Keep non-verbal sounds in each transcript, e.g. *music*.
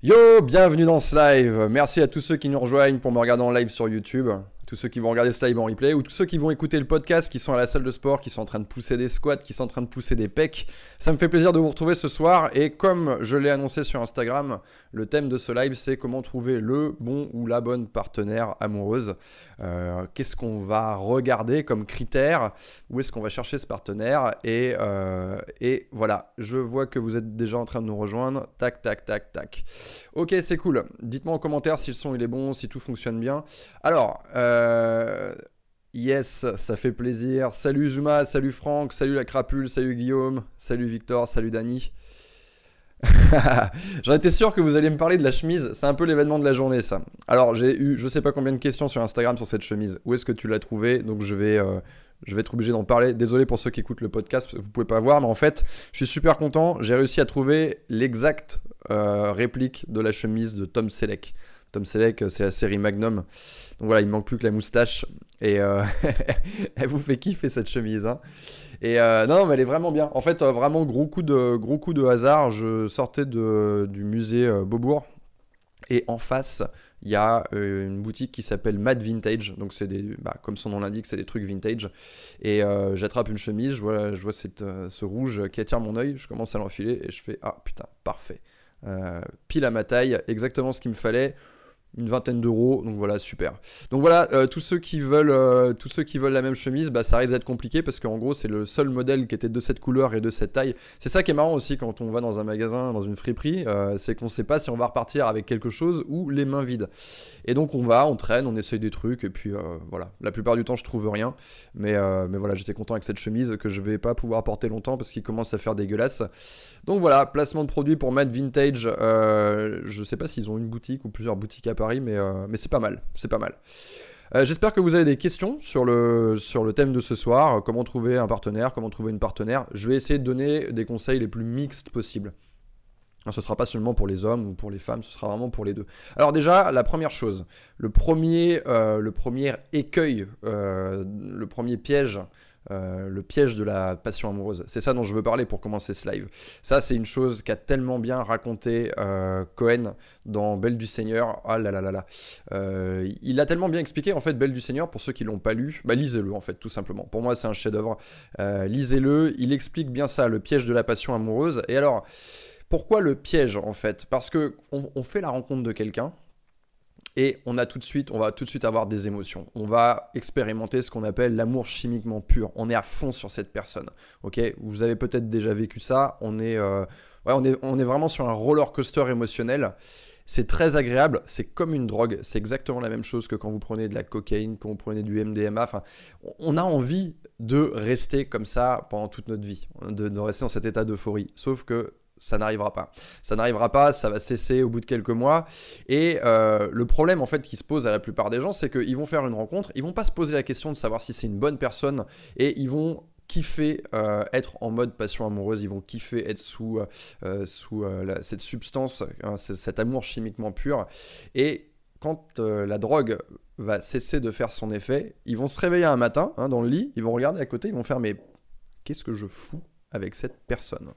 Yo, bienvenue dans ce live. Merci à tous ceux qui nous rejoignent pour me regarder en live sur YouTube tous ceux qui vont regarder ce live en replay, ou tous ceux qui vont écouter le podcast, qui sont à la salle de sport, qui sont en train de pousser des squats, qui sont en train de pousser des pecs. Ça me fait plaisir de vous retrouver ce soir. Et comme je l'ai annoncé sur Instagram, le thème de ce live, c'est comment trouver le bon ou la bonne partenaire amoureuse. Euh, qu'est-ce qu'on va regarder comme critère? Où est-ce qu'on va chercher ce partenaire? Et, euh, et voilà, je vois que vous êtes déjà en train de nous rejoindre. Tac, tac, tac, tac. Ok, c'est cool. Dites-moi en commentaire si le son il est bon, si tout fonctionne bien. Alors, euh, euh, yes, ça fait plaisir. Salut Zuma, salut Franck, salut la crapule, salut Guillaume, salut Victor, salut Dani. *laughs* J'en étais sûr que vous alliez me parler de la chemise. C'est un peu l'événement de la journée, ça. Alors, j'ai eu je sais pas combien de questions sur Instagram sur cette chemise. Où est-ce que tu l'as trouvée? Donc, je vais, euh, je vais être obligé d'en parler. Désolé pour ceux qui écoutent le podcast, vous pouvez pas voir, mais en fait, je suis super content. J'ai réussi à trouver l'exacte euh, réplique de la chemise de Tom Selleck. Tom Selleck, c'est la série Magnum. Donc voilà, il manque plus que la moustache. Et euh, *laughs* elle vous fait kiffer cette chemise. Hein. Et euh, non, mais elle est vraiment bien. En fait, euh, vraiment gros coup de, gros coup de hasard. Je sortais de, du musée Beaubourg. Et en face, il y a une boutique qui s'appelle Mad Vintage. Donc, c'est des, bah, comme son nom l'indique, c'est des trucs vintage. Et j'attrape une chemise, je vois, je vois cette, ce rouge qui attire mon œil. Je commence à l'enfiler et je fais Ah putain, parfait. pile à ma taille, exactement ce qu'il me fallait une vingtaine d'euros, donc voilà, super. Donc voilà, euh, tous ceux qui veulent, euh, tous ceux qui veulent la même chemise, bah, ça risque d'être compliqué parce qu'en gros c'est le seul modèle qui était de cette couleur et de cette taille. C'est ça qui est marrant aussi quand on va dans un magasin, dans une friperie, euh, c'est qu'on ne sait pas si on va repartir avec quelque chose ou les mains vides. Et donc on va, on traîne, on essaye des trucs et puis voilà. La plupart du temps je trouve rien, mais mais voilà, j'étais content avec cette chemise que je vais pas pouvoir porter longtemps parce qu'il commence à faire dégueulasse. Donc voilà, placement de produit pour Mad Vintage. je sais pas s'ils ont une boutique ou plusieurs boutiques à Paris, mais, euh, mais c'est pas mal. C'est pas mal. Euh, j'espère que vous avez des questions sur le, thème de ce soir, comment trouver un partenaire, comment trouver une partenaire. Je vais essayer de donner des conseils les plus mixtes possibles. Ce ne sera pas seulement pour les hommes ou pour les femmes, ce sera vraiment pour les deux. Alors déjà, la première chose, le premier, euh, le premier écueil, le premier piège euh, le piège de la passion amoureuse. C'est ça dont je veux parler pour commencer ce live. Ça, c'est une chose qu'a tellement bien raconté euh, Cohen dans Belle du Seigneur. Ah là là là. Euh, il a tellement bien expliqué, en fait, Belle du Seigneur, pour ceux qui l'ont pas lu, bah, lisez-le, en fait, tout simplement. Pour moi, c'est un chef-d'œuvre. lisez-le. Il explique bien ça, le piège de la passion amoureuse. Et alors, pourquoi le piège, en fait? Parce que on fait la rencontre de quelqu'un et on a tout de suite, on va tout de suite avoir des émotions. On va expérimenter ce qu'on appelle l'amour chimiquement pur. On est à fond sur cette personne. Ok, vous avez peut-être déjà vécu ça. On est, euh, on est, on est vraiment sur un roller coaster émotionnel. C'est très agréable, c'est comme une drogue, c'est exactement la même chose que quand vous prenez de la cocaïne, quand vous prenez du MDMA. Enfin, on a envie de rester comme ça pendant toute notre vie, de, de rester dans cet état d'euphorie. Sauf que ça n'arrivera pas. Ça n'arrivera pas, ça va cesser au bout de quelques mois. Et euh, le problème en fait qui se pose à la plupart des gens, c'est qu'ils vont faire une rencontre, ils vont pas se poser la question de savoir si c'est une bonne personne, et ils vont kiffer euh, être en mode passion amoureuse, ils vont kiffer être sous, euh, sous cette substance, hein, cet amour chimiquement pur. Et quand la drogue va cesser de faire son effet, ils vont se réveiller un matin hein, dans le lit, ils vont regarder à côté, ils vont faire mais qu'est-ce que je fous avec cette personne?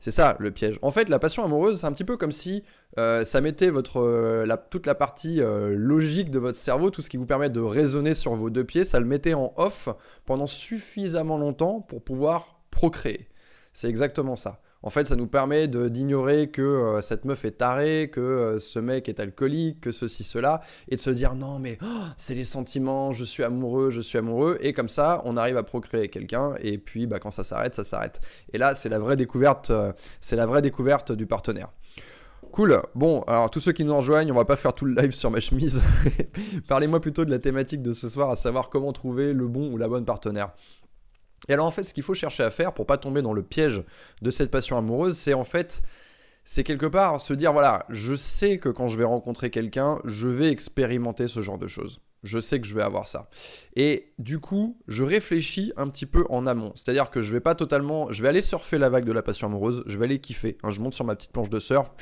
C'est ça le piège. En fait, la passion amoureuse, c'est un petit peu comme si euh, ça mettait votre, euh, toute la partie euh, logique de votre cerveau, tout ce qui vous permet de raisonner sur vos deux pieds, ça le mettait en off pendant suffisamment longtemps pour pouvoir procréer. C'est exactement ça. En fait, ça nous permet d'ignorer que euh, cette meuf est tarée, que euh, ce mec est alcoolique, que ceci, cela, et de se dire non, mais oh, c'est les sentiments, je suis amoureux, je suis amoureux, et comme ça, on arrive à procréer quelqu'un, et puis bah, quand ça s'arrête, ça s'arrête. Et là, c'est la vraie découverte, euh, c'est la vraie découverte du partenaire. Cool. Bon, alors tous ceux qui nous rejoignent, on va pas faire tout le live sur ma chemise. *laughs* Parlez-moi plutôt de la thématique de ce soir, à savoir comment trouver le bon ou la bonne partenaire. Et alors en fait, ce qu'il faut chercher à faire pour pas tomber dans le piège de cette passion amoureuse, c'est en fait, c'est quelque part se dire voilà, je sais que quand je vais rencontrer quelqu'un, je vais expérimenter ce genre de choses. Je sais que je vais avoir ça. Et du coup, je réfléchis un petit peu en amont. C'est-à-dire que je vais pas totalement, je vais aller surfer la vague de la passion amoureuse, je vais aller kiffer. Hein, je monte sur ma petite planche de surf,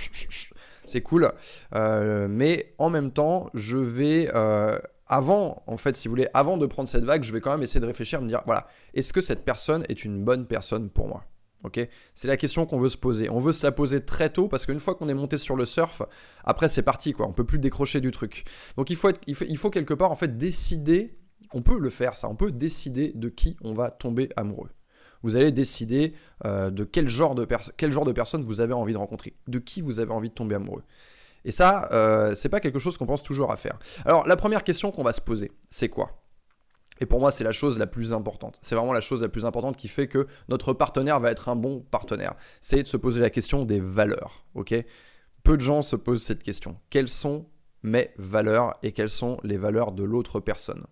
*laughs* c'est cool. Euh, mais en même temps, je vais euh, avant, en fait, si vous voulez, avant de prendre cette vague, je vais quand même essayer de réfléchir, me dire, voilà, est-ce que cette personne est une bonne personne pour moi? Ok, c'est la question qu'on veut se poser. On veut se la poser très tôt parce qu'une fois qu'on est monté sur le surf, après c'est parti quoi. On peut plus décrocher du truc. Donc il faut quelque part en fait décider. On peut le faire ça. On peut décider de qui on va tomber amoureux. Vous allez décider euh, de quel genre de, quel genre de personne vous avez envie de rencontrer, de qui vous avez envie de tomber amoureux. Et ça, euh, c'est pas quelque chose qu'on pense toujours à faire. Alors la première question qu'on va se poser, c'est quoi? Et pour moi, c'est la chose la plus importante. C'est vraiment la chose la plus importante qui fait que notre partenaire va être un bon partenaire. C'est de se poser la question des valeurs. Ok? Peu de gens se posent cette question. Quelles sont mes valeurs et quelles sont les valeurs de l'autre personne?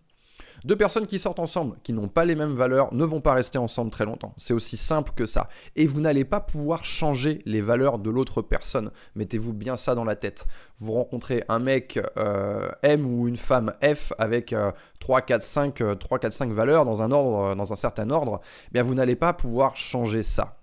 Deux personnes qui sortent ensemble, qui n'ont pas les mêmes valeurs, ne vont pas rester ensemble très longtemps. C'est aussi simple que ça. Et vous n'allez pas pouvoir changer les valeurs de l'autre personne. Mettez-vous bien ça dans la tête. Vous rencontrez un mec euh, M ou une femme F avec 3, 4, 5, 3, 4, 5 valeurs dans un ordre, dans un certain ordre, eh bien vous n'allez pas pouvoir changer ça.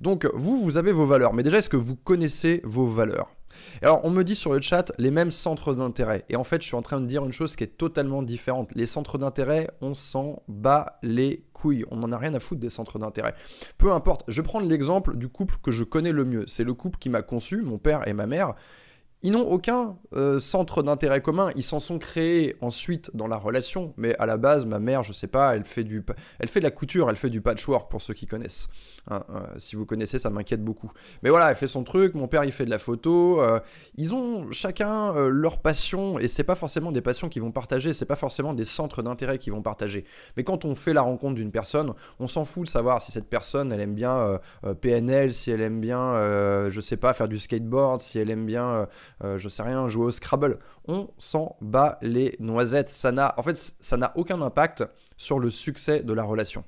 Donc vous, vous avez vos valeurs. Mais déjà, est-ce que vous connaissez vos valeurs? Alors, on me dit sur le chat les mêmes centres d'intérêt. Et en fait, je suis en train de dire une chose qui est totalement différente. Les centres d'intérêt, on s'en bat les couilles. On n'en a rien à foutre des centres d'intérêt. Peu importe. Je vais prendre l'exemple du couple que je connais le mieux. C'est le couple qui m'a conçu, mon père et ma mère. Ils n'ont aucun euh, centre d'intérêt commun. Ils s'en sont créés ensuite dans la relation. Mais à la base, ma mère, je sais pas, elle fait, du, elle fait de la couture, elle fait du patchwork pour ceux qui connaissent. Hein, euh, si vous connaissez, ça m'inquiète beaucoup. Mais voilà, elle fait son truc. Mon père, il fait de la photo. Euh, ils ont chacun leur passion. Et c'est pas forcément des passions qu'ils vont partager. C'est pas forcément des centres d'intérêt qu'ils vont partager. Mais quand on fait la rencontre d'une personne, on s'en fout de savoir si cette personne, elle aime bien PNL, si elle aime bien, je sais pas, faire du skateboard, si elle aime bien euh, je sais rien, jouer au Scrabble. On s'en bat les noisettes. Ça n'a, en fait, ça n'a aucun impact sur le succès de la relation.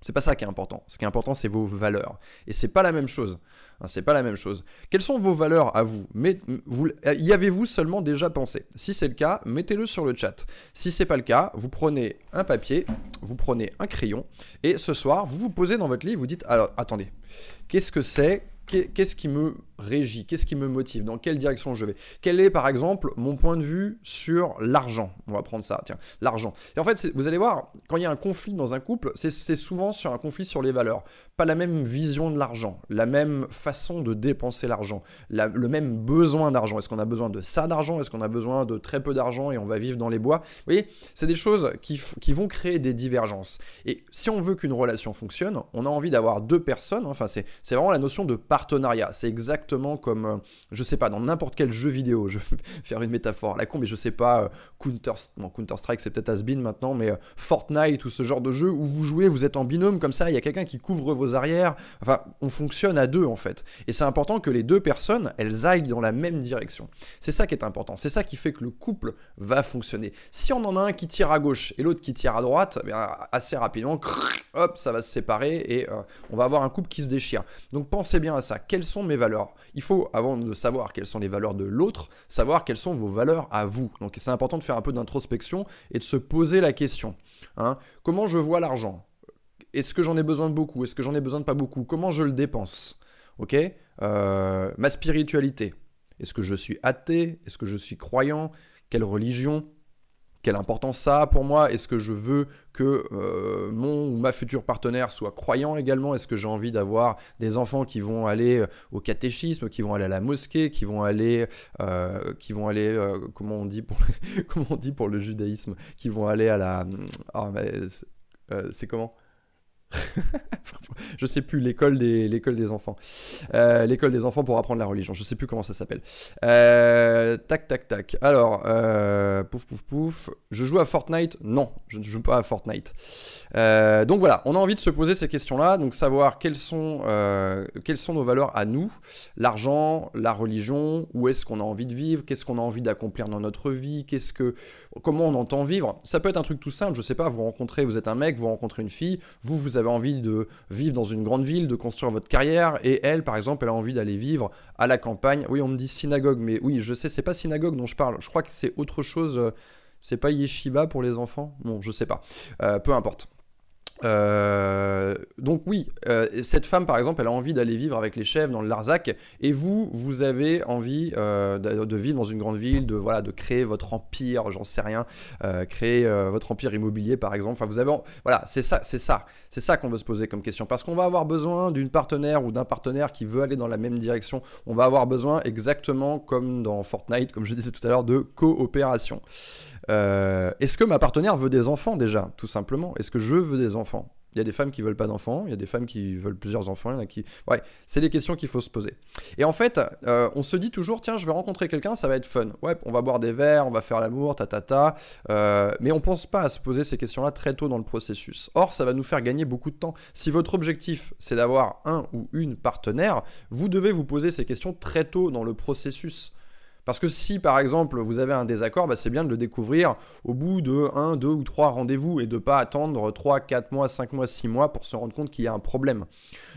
C'est pas ça qui est important. Ce qui est important, c'est vos valeurs. Et c'est pas la même chose. Hein, c'est pas la même chose. Quelles sont vos valeurs à vous, Mais, vous Y avez-vous seulement déjà pensé? Si c'est le cas, mettez-le sur le chat. Si c'est pas le cas, vous prenez un papier, vous prenez un crayon, et ce soir, vous vous posez dans votre lit, vous dites alors attendez, qu'est-ce que c'est Qu'est-ce qui me régit? Qu'est-ce qui me motive? Dans quelle direction je vais? Quel est, par exemple, mon point de vue sur l'argent? On va prendre ça, tiens, l'argent. Et en fait, vous allez voir, quand il y a un conflit dans un couple, c'est souvent sur un conflit sur les valeurs. Pas la même vision de l'argent, la même façon de dépenser l'argent, le même besoin d'argent. Est-ce qu'on a besoin de ça d'argent? Est-ce qu'on a besoin de très peu d'argent et on va vivre dans les bois? Vous voyez, c'est des choses qui, qui vont créer des divergences. Et si on veut qu'une relation fonctionne, on a envie d'avoir deux personnes, enfin c'est vraiment la notion de partenariat. C'est exactement comme, euh, je sais pas, dans n'importe quel jeu vidéo. Je vais *laughs* faire une métaphore la con, mais je sais pas, euh, Counter, Counter Strike c'est peut-être has maintenant, mais euh, Fortnite ou ce genre de jeu où vous jouez, vous êtes en binôme comme ça, il y a quelqu'un qui couvre vos arrières. Enfin, on fonctionne à deux en fait. Et c'est important que les deux personnes, elles aillent dans la même direction. C'est ça qui est important. C'est ça qui fait que le couple va fonctionner. Si on en a un qui tire à gauche et l'autre qui tire à droite, eh bien, assez rapidement, hop, ça va se séparer et on va avoir un couple qui se déchire. Donc pensez bien à ça. Quelles sont mes valeurs? Il faut, avant de savoir quelles sont les valeurs de l'autre, savoir quelles sont vos valeurs à vous. Donc c'est important de faire un peu d'introspection et de se poser la question. Hein. Comment je vois l'argent? Est-ce que j'en ai besoin de beaucoup Est-ce que j'en ai besoin de pas beaucoup Comment je le dépense Ok euh, Ma spiritualité. Est-ce que je suis athée Est-ce que je suis croyant Quelle religion quelle importance ça a pour moi Est-ce que je veux que euh, mon ou ma future partenaire soit croyant également Est-ce que j'ai envie d'avoir des enfants qui vont aller euh, au catéchisme, qui vont aller à la mosquée, qui vont aller, qui vont aller, comment on dit pour, *laughs* comment on dit pour le judaïsme, qui vont aller à la, ah, c'est comment? *laughs* je sais plus, l'école des, l'école des enfants. Euh, l'école des enfants pour apprendre la religion. Je sais plus comment ça s'appelle. Euh, tac, tac, tac. Alors, euh, pouf, pouf, pouf. Je joue à Fortnite? Non, je ne joue pas à Fortnite. donc voilà, on a envie de se poser ces questions-là. Donc savoir quelles sont, quelles sont nos valeurs à nous. L'argent, la religion, où est-ce qu'on a envie de vivre, qu'est-ce qu'on a envie d'accomplir dans notre vie, qu'est-ce que, comment on entend vivre? Ça peut être un truc tout simple, je sais pas, vous rencontrez, vous êtes un mec, vous rencontrez une fille, vous, vous avez envie de vivre dans une grande ville, de construire votre carrière, et elle, par exemple, elle a envie d'aller vivre à la campagne. Oui, on me dit synagogue, mais oui, je sais, c'est pas synagogue dont je parle. Je crois que c'est autre chose. Euh, c'est pas yeshiva pour les enfants? Bon, je sais pas. Euh, peu importe. Euh, donc oui, euh, cette femme par exemple, elle a envie d'aller vivre avec les chefs dans le Larzac, et vous, vous avez envie euh, de, vivre dans une grande ville, de voilà, de créer votre empire, j'en sais rien, créer votre empire immobilier par exemple. Enfin, vous avez, voilà, c'est ça, c'est ça, c'est ça qu'on veut se poser comme question, parce qu'on va avoir besoin d'une partenaire ou d'un partenaire qui veut aller dans la même direction. On va avoir besoin exactement comme dans Fortnite, comme je disais tout à l'heure, de coopération. Euh, est-ce que ma partenaire veut des enfants déjà, tout simplement? Est-ce que je veux des enfants? Il y a des femmes qui veulent pas d'enfants, il y a des femmes qui veulent plusieurs enfants, il y en a qui... Ouais, c'est des questions qu'il faut se poser. Et en fait, euh, on se dit toujours, tiens, je vais rencontrer quelqu'un, ça va être fun. Ouais, on va boire des verres, on va faire l'amour, ta ta ta. Euh, mais on pense pas à se poser ces questions-là très tôt dans le processus. Or, ça va nous faire gagner beaucoup de temps. Si votre objectif, c'est d'avoir un ou une partenaire, vous devez vous poser ces questions très tôt dans le processus. Parce que si par exemple vous avez un désaccord, bah, c'est bien de le découvrir au bout de 1, 2 ou 3 rendez-vous et de ne pas attendre 3, 4 mois, 5 mois, 6 mois pour se rendre compte qu'il y a un problème.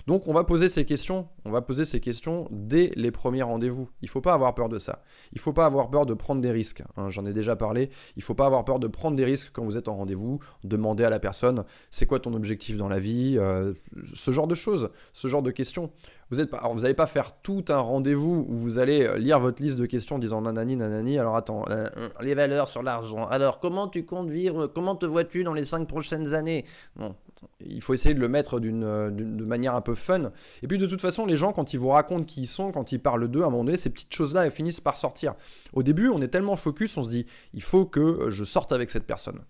Donc on va poser ces questions, on va poser ces questions dès les premiers rendez-vous. Il ne faut pas avoir peur de ça. Il ne faut pas avoir peur de prendre des risques. Hein, j'en ai déjà parlé. Il ne faut pas avoir peur de prendre des risques quand vous êtes en rendez-vous. Demander à la personne c'est quoi ton objectif dans la vie, euh, ce genre de choses, ce genre de questions. Vous n'allez pas faire tout un rendez-vous où vous allez euh, lire votre liste de questions en disant nanani, nanani. Alors attends, euh, les valeurs sur l'argent. Alors comment tu comptes vivre Comment te vois-tu dans les 5 prochaines années? Il faut essayer de le mettre d'une, euh, de manière un peu fun. Et puis de toute façon, les gens, quand ils vous racontent qui ils sont, quand ils parlent d'eux, à un moment donné, ces petites choses-là, elles finissent par sortir. Au début, on est tellement focus, on se dit, il faut que je sorte avec cette personne.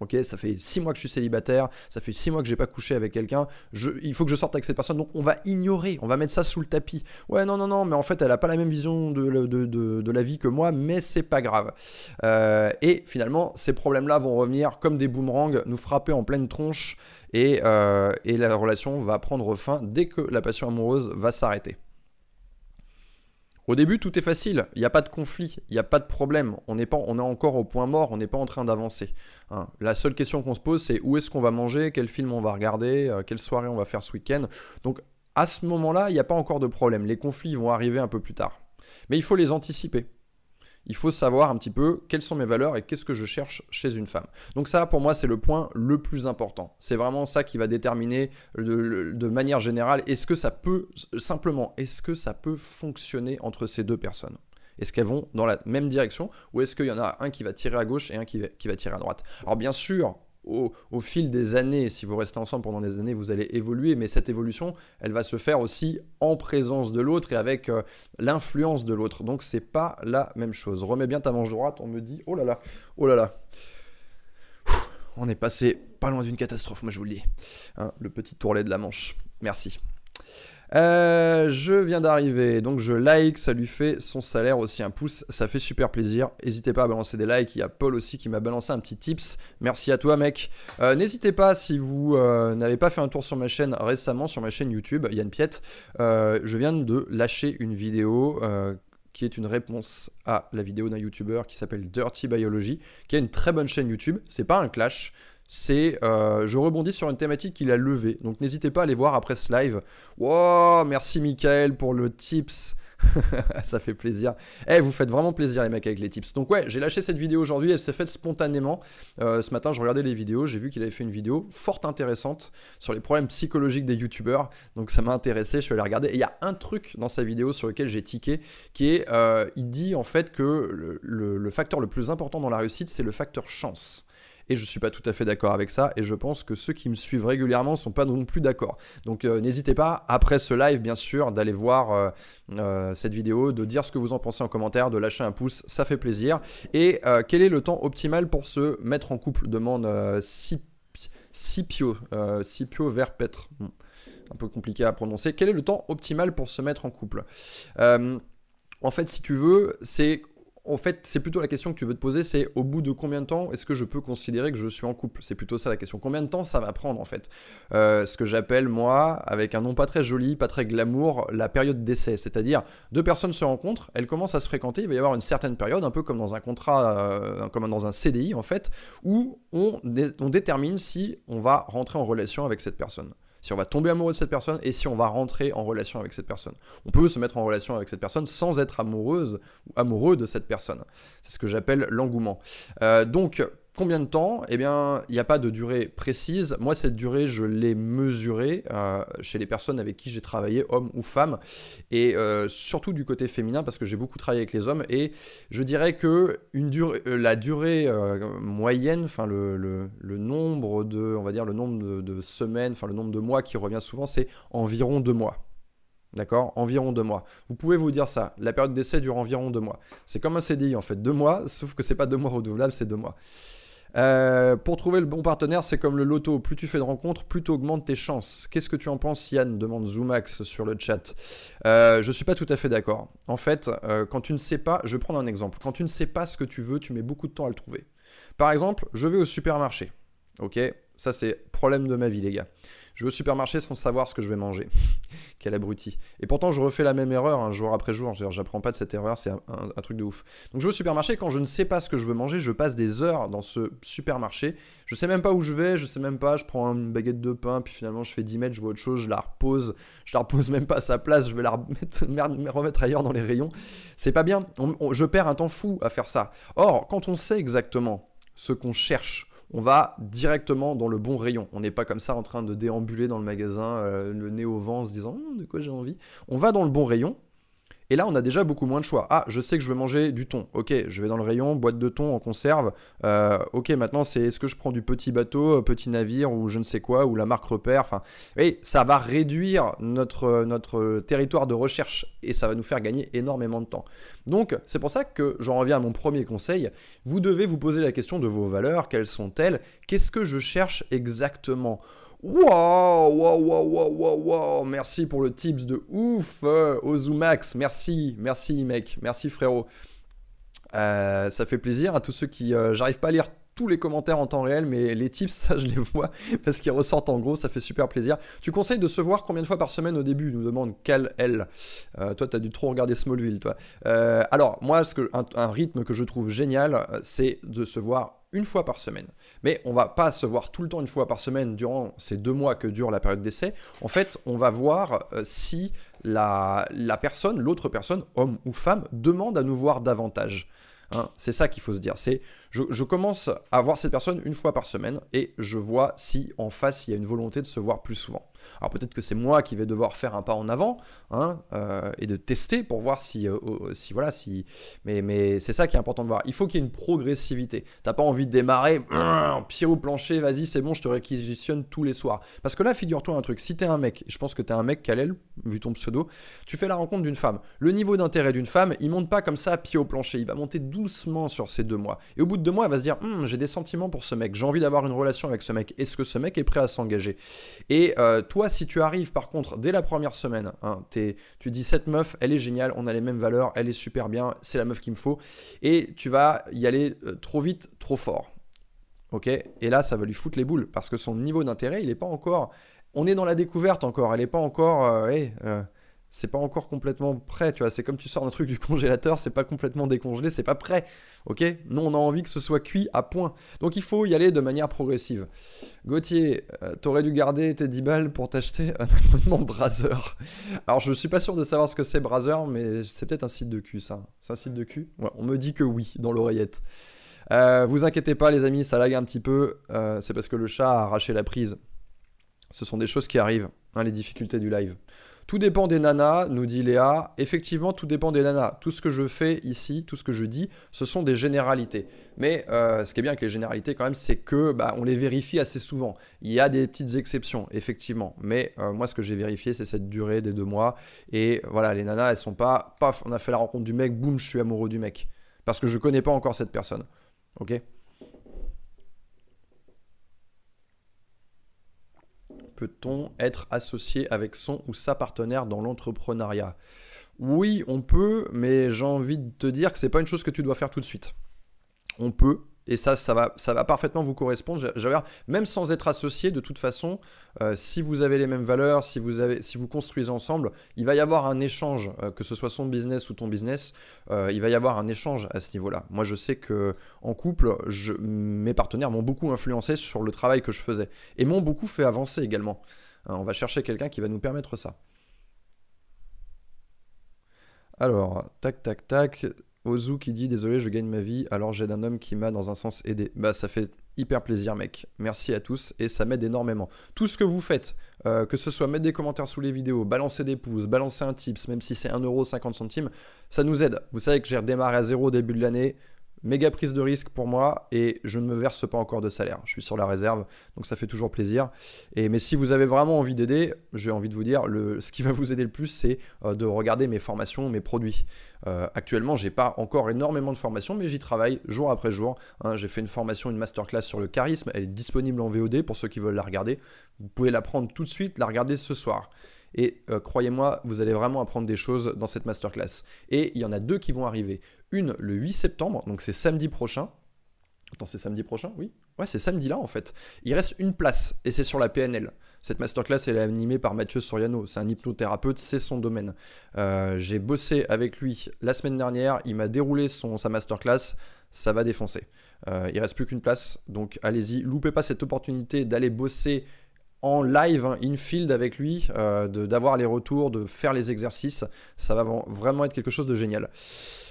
Ok, ça fait six mois que je suis célibataire, ça fait six mois que j'ai pas couché avec quelqu'un, il faut que je sorte avec cette personne, donc on va ignorer, on va mettre ça sous le tapis. Ouais, non, non, non, mais en fait, elle a pas la même vision de, la vie que moi, mais c'est pas grave. Euh, et finalement, ces problèmes-là vont revenir comme des boomerangs, nous frapper en pleine tronche, et, euh, et la relation va prendre fin dès que la passion amoureuse va s'arrêter. Au début, tout est facile, il n'y a pas de conflit, il n'y a pas de problème, on est, pas, encore au point mort, on n'est pas en train d'avancer. Hein. La seule question qu'on se pose, c'est où est-ce qu'on va manger, quel film on va regarder, euh, quelle soirée on va faire ce week-end? Donc à ce moment-là, il n'y a pas encore de problème, les conflits vont arriver un peu plus tard. Mais il faut les anticiper il faut savoir un petit peu quelles sont mes valeurs et qu'est-ce que je cherche chez une femme. Donc ça, pour moi, c'est le point le plus important. C'est vraiment ça qui va déterminer de, manière générale, est-ce que ça peut, simplement, est-ce que ça peut fonctionner entre ces deux personnes? Est-ce qu'elles vont dans la même direction ou est-ce qu'il y en a un qui va tirer à gauche et un qui qui va tirer à droite? Alors bien sûr, au, fil des années, si vous restez ensemble pendant des années, vous allez évoluer, mais cette évolution, elle va se faire aussi en présence de l'autre et avec euh, l'influence de l'autre. Donc c'est pas la même chose. Remets bien ta manche droite, on me dit, oh là là, oh là là. on est passé pas loin d'une catastrophe, moi je vous le dis. Hein, le petit tourlet de la manche. Merci. Euh, je viens d'arriver, donc je like, ça lui fait son salaire aussi un pouce, ça fait super plaisir. N'hésitez pas à balancer des likes, il y a Paul aussi qui m'a balancé un petit tips. Merci à toi mec. Euh, n'hésitez pas si vous euh, n'avez pas fait un tour sur ma chaîne récemment, sur ma chaîne YouTube, Yann Piette, je viens de lâcher une vidéo qui est une réponse à la vidéo d'un YouTuber qui s'appelle Dirty Biology, qui a une très bonne chaîne YouTube. C'est pas un clash, c'est euh, je rebondis sur une thématique qu'il a levée. Donc n'hésitez pas à aller voir après ce live. Wow, merci Michael pour le tips. *laughs* ça fait plaisir. Eh, vous faites vraiment plaisir les mecs avec les tips. Donc ouais, j'ai lâché cette vidéo aujourd'hui, elle s'est faite spontanément. Euh, ce matin, je regardais les vidéos, j'ai vu qu'il avait fait une vidéo fort intéressante sur les problèmes psychologiques des youtubeurs. Donc ça m'a intéressé, je suis allé regarder. Et il y a un truc dans sa vidéo sur lequel j'ai tiqué, qui est, euh, il dit en fait que le facteur le plus important dans la réussite, c'est le facteur chance. Et je suis pas tout à fait d'accord avec ça. Et je pense que ceux qui me suivent régulièrement sont pas non plus d'accord. Donc euh, n'hésitez pas, après ce live, bien sûr, d'aller voir euh, euh, cette vidéo, de dire ce que vous en pensez en commentaire, de lâcher un pouce, ça fait plaisir. Et quel est le temps optimal pour se mettre en couple? Demande Scipio, Scipio Verpetre. Hmm. Un peu compliqué à prononcer. Quel est le temps optimal pour se mettre en couple? En fait, si tu veux, c'est en fait, c'est plutôt la question que tu veux te poser, c'est au bout de combien de temps est-ce que je peux considérer que je suis en couple? C'est plutôt ça la question. Combien de temps ça va prendre en fait? Euh, Ce que j'appelle moi, avec un nom pas très joli, pas très glamour, la période d'essai. C'est-à-dire, deux personnes se rencontrent, elles commencent à se fréquenter, il va y avoir une certaine période, un peu comme dans un contrat, euh, comme dans un CDI en fait, où on, on détermine si on va rentrer en relation avec cette personne si on va tomber amoureux de cette personne et si on va rentrer en relation avec cette personne. On peut se mettre en relation avec cette personne sans être amoureuse ou amoureux de cette personne. C'est ce que j'appelle l'engouement. Euh, donc, Combien de temps? Eh bien, il n'y a pas de durée précise. Moi, cette durée, je l'ai mesurée euh, chez les personnes avec qui j'ai travaillé, hommes ou femmes, et euh, surtout du côté féminin, parce que j'ai beaucoup travaillé avec les hommes. Et je dirais que euh, la durée moyenne, enfin le, nombre de, on va dire le nombre de, semaines, enfin le nombre de mois qui revient souvent, c'est environ deux mois. D'accord? Environ deux mois. Vous pouvez vous dire ça. La période d'essai dure environ deux mois. C'est comme un CDI en fait, deux mois, sauf que c'est pas deux mois renouvelables, c'est deux mois. Euh, pour trouver le bon partenaire, c'est comme le loto. Plus tu fais de rencontres, plus tu augmentes tes chances. Qu'est-ce que tu en penses, Yann demande Zoomax sur le chat. Euh, je suis pas tout à fait d'accord. En fait, euh, quand tu ne sais pas, je vais prendre un exemple. Quand tu ne sais pas ce que tu veux, tu mets beaucoup de temps à le trouver. Par exemple, je vais au supermarché. Ok? Ça, c'est problème de ma vie, les gars. Je vais au supermarché sans savoir ce que je vais manger. *laughs* Quel abruti. Et pourtant, je refais la même erreur un jour après jour. J'apprends pas de cette erreur, c'est un, truc de ouf. Donc, je vais au supermarché. Quand je ne sais pas ce que je veux manger, je passe des heures dans ce supermarché. Je sais même pas où je vais, je sais même pas. Je prends une baguette de pain, puis finalement, je fais 10 mètres, je vois autre chose, je la repose. Je la repose même pas à sa place, je vais la remettre, *laughs* remettre ailleurs dans les rayons. C'est pas bien. je perds un temps fou à faire ça. Or, quand on sait exactement ce qu'on cherche, on va directement dans le bon rayon. On n'est pas comme ça en train de déambuler dans le magasin, euh, le nez au vent, en se disant hum, de quoi j'ai envie? On va dans le bon rayon et là, on a déjà beaucoup moins de choix. Ah, je sais que je veux manger du thon. Ok, je vais dans le rayon, boîte de thon en conserve. Euh, ok, maintenant, c'est est-ce que je prends du petit bateau, euh, petit navire ou je ne sais quoi, ou la marque repère. Enfin, ça va réduire notre, notre territoire de recherche et ça va nous faire gagner énormément de temps. Donc, c'est pour ça que j'en reviens à mon premier conseil. Vous devez vous poser la question de vos valeurs. Quelles sont-elles? Qu'est-ce que je cherche exactement? Wow, wow, wow, wow, wow, wow, merci pour le tips de ouf euh, Ozumax, merci, merci mec, merci frérot. Euh, ça fait plaisir à tous ceux qui... Euh, j'arrive pas à lire tous les commentaires en temps réel, mais les tips, *laughs* ça je les vois parce qu'ils ressortent en gros, ça fait super plaisir. Tu conseilles de se voir combien de fois par semaine au début? Nous demande Cal L. Euh, toi, tu as dû trop regarder Smallville, toi. Euh, alors, moi, ce que, un, rythme que je trouve génial, euh, c'est de se voir une fois par semaine. Mais on va pas se voir tout le temps une fois par semaine durant ces deux mois que dure la période d'essai. En fait, on va voir si la, la personne, l'autre personne, homme ou femme, demande à nous voir davantage. Hein, c'est ça qu'il faut se dire. C'est je, commence à voir cette personne une fois par semaine et je vois si en face il y a une volonté de se voir plus souvent. Alors peut-être que c'est moi qui vais devoir faire un pas en avant hein, euh, et de tester pour voir si, euh, si voilà, si. Mais, mais c'est ça qui est important de voir. Il faut qu'il y ait une progressivité. T'as pas envie de démarrer, pied au plancher, vas-y, c'est bon, je te réquisitionne tous les soirs. Parce que là, figure-toi un truc. Si t'es un mec, je pense que t'es un mec, Kalel, vu ton pseudo, tu fais la rencontre d'une femme. Le niveau d'intérêt d'une femme, il monte pas comme ça, pied au plancher. Il va monter doucement sur ces deux mois. Et au bout de deux mois, elle va se dire, hum, j'ai des sentiments pour ce mec. J'ai envie d'avoir une relation avec ce mec. Est-ce que ce mec est prêt à s'engager? Et euh, toi, si tu arrives par contre dès la première semaine, hein, tu dis cette meuf, elle est géniale, on a les mêmes valeurs, elle est super bien, c'est la meuf qu'il me faut, et tu vas y aller euh, trop vite, trop fort. Ok? Et là, ça va lui foutre les boules parce que son niveau d'intérêt, il n'est pas encore. On est dans la découverte encore, elle n'est pas encore. Euh, c'est pas encore complètement prêt, tu vois. C'est comme tu sors un truc du *laughs* congélateur, c'est pas complètement décongelé, c'est pas prêt. Ok? Nous, on a envie que ce soit cuit à point. Donc il faut y aller de manière progressive. Gauthier, euh, t'aurais dû garder tes 10 balles pour t'acheter un *laughs* abonnement Brazzer. Alors je suis pas sûr de savoir ce que c'est Brazzer, mais c'est peut-être un site de cul, ça. C'est un site de cul? Ouais, On me dit que oui, dans l'oreillette. Euh, vous inquiétez pas, les amis, ça lag un petit peu. Euh, c'est parce que le chat a arraché la prise. Ce sont des choses qui arrivent, hein, les difficultés du live. Tout dépend des nanas, nous dit Léa. Effectivement, tout dépend des nanas. Tout ce que je fais ici, tout ce que je dis, ce sont des généralités. Mais euh, ce qui est bien avec les généralités quand même, c'est que bah, on les vérifie assez souvent. Il y a des petites exceptions, effectivement. Mais euh, moi, ce que j'ai vérifié, c'est cette durée des deux mois. Et voilà, les nanas, elles sont pas, paf, on a fait la rencontre du mec, boum, je suis amoureux du mec. Parce que je connais pas encore cette personne. Ok? Peut-on être associé avec son ou sa partenaire dans l'entrepreneuriat? Oui, on peut, mais j'ai envie de te dire que c'est pas une chose que tu dois faire tout de suite. On peut, et ça, ça va, ça va parfaitement vous correspondre. Même sans être associé, de toute façon, euh, si vous avez les mêmes valeurs, si vous, avez, si vous construisez ensemble, il va y avoir un échange, euh, que ce soit son business ou ton business, euh, il va y avoir un échange à ce niveau-là. Moi, je sais que en couple, mes partenaires m'ont beaucoup influencé sur le travail que je faisais et m'ont beaucoup fait avancer également. Hein, on va chercher quelqu'un qui va nous permettre ça. Alors, tac, tac, tac. Ozu qui dit désolé, je gagne ma vie, alors j'aide un homme qui m'a dans un sens aidé. Bah ça fait hyper plaisir mec. Merci à tous et ça m'aide énormément. Tout ce que vous faites, euh, que ce soit mettre des commentaires sous les vidéos, balancer des pouces, balancer un tips, même si c'est 1,50€ centimes, ça nous aide. Vous savez que j'ai redémarré à zéro au début de l'année méga prise de risque pour moi et je ne me verse pas encore de salaire. Je suis sur la réserve, donc ça fait toujours plaisir. Et, mais si vous avez vraiment envie d'aider, j'ai envie de vous dire, le, ce qui va vous aider le plus, c'est euh, de regarder mes formations, mes produits. Euh, actuellement, j'ai pas encore énormément de formations, mais j'y travaille jour après jour. Hein. j'ai fait une formation, une masterclass sur le charisme. Elle est disponible en VOD pour ceux qui veulent la regarder. Vous pouvez la prendre tout de suite, la regarder ce soir. Et euh, croyez-moi, vous allez vraiment apprendre des choses dans cette masterclass. Et il y en a deux qui vont arriver. Une le 8 septembre, donc c'est samedi prochain. Attends, c'est samedi prochain Oui Ouais, c'est samedi là en fait. Il reste une place et c'est sur la PNL. Cette masterclass, elle est animée par Mathieu Soriano. C'est un hypnothérapeute, c'est son domaine. Euh, j'ai bossé avec lui la semaine dernière. Il m'a déroulé son, sa masterclass. Ça va défoncer. Euh, il reste plus qu'une place. Donc allez-y. Loupez pas cette opportunité d'aller bosser en live, hein, in field avec lui, euh, d'avoir les retours, de faire les exercices. Ça va vraiment être quelque chose de génial.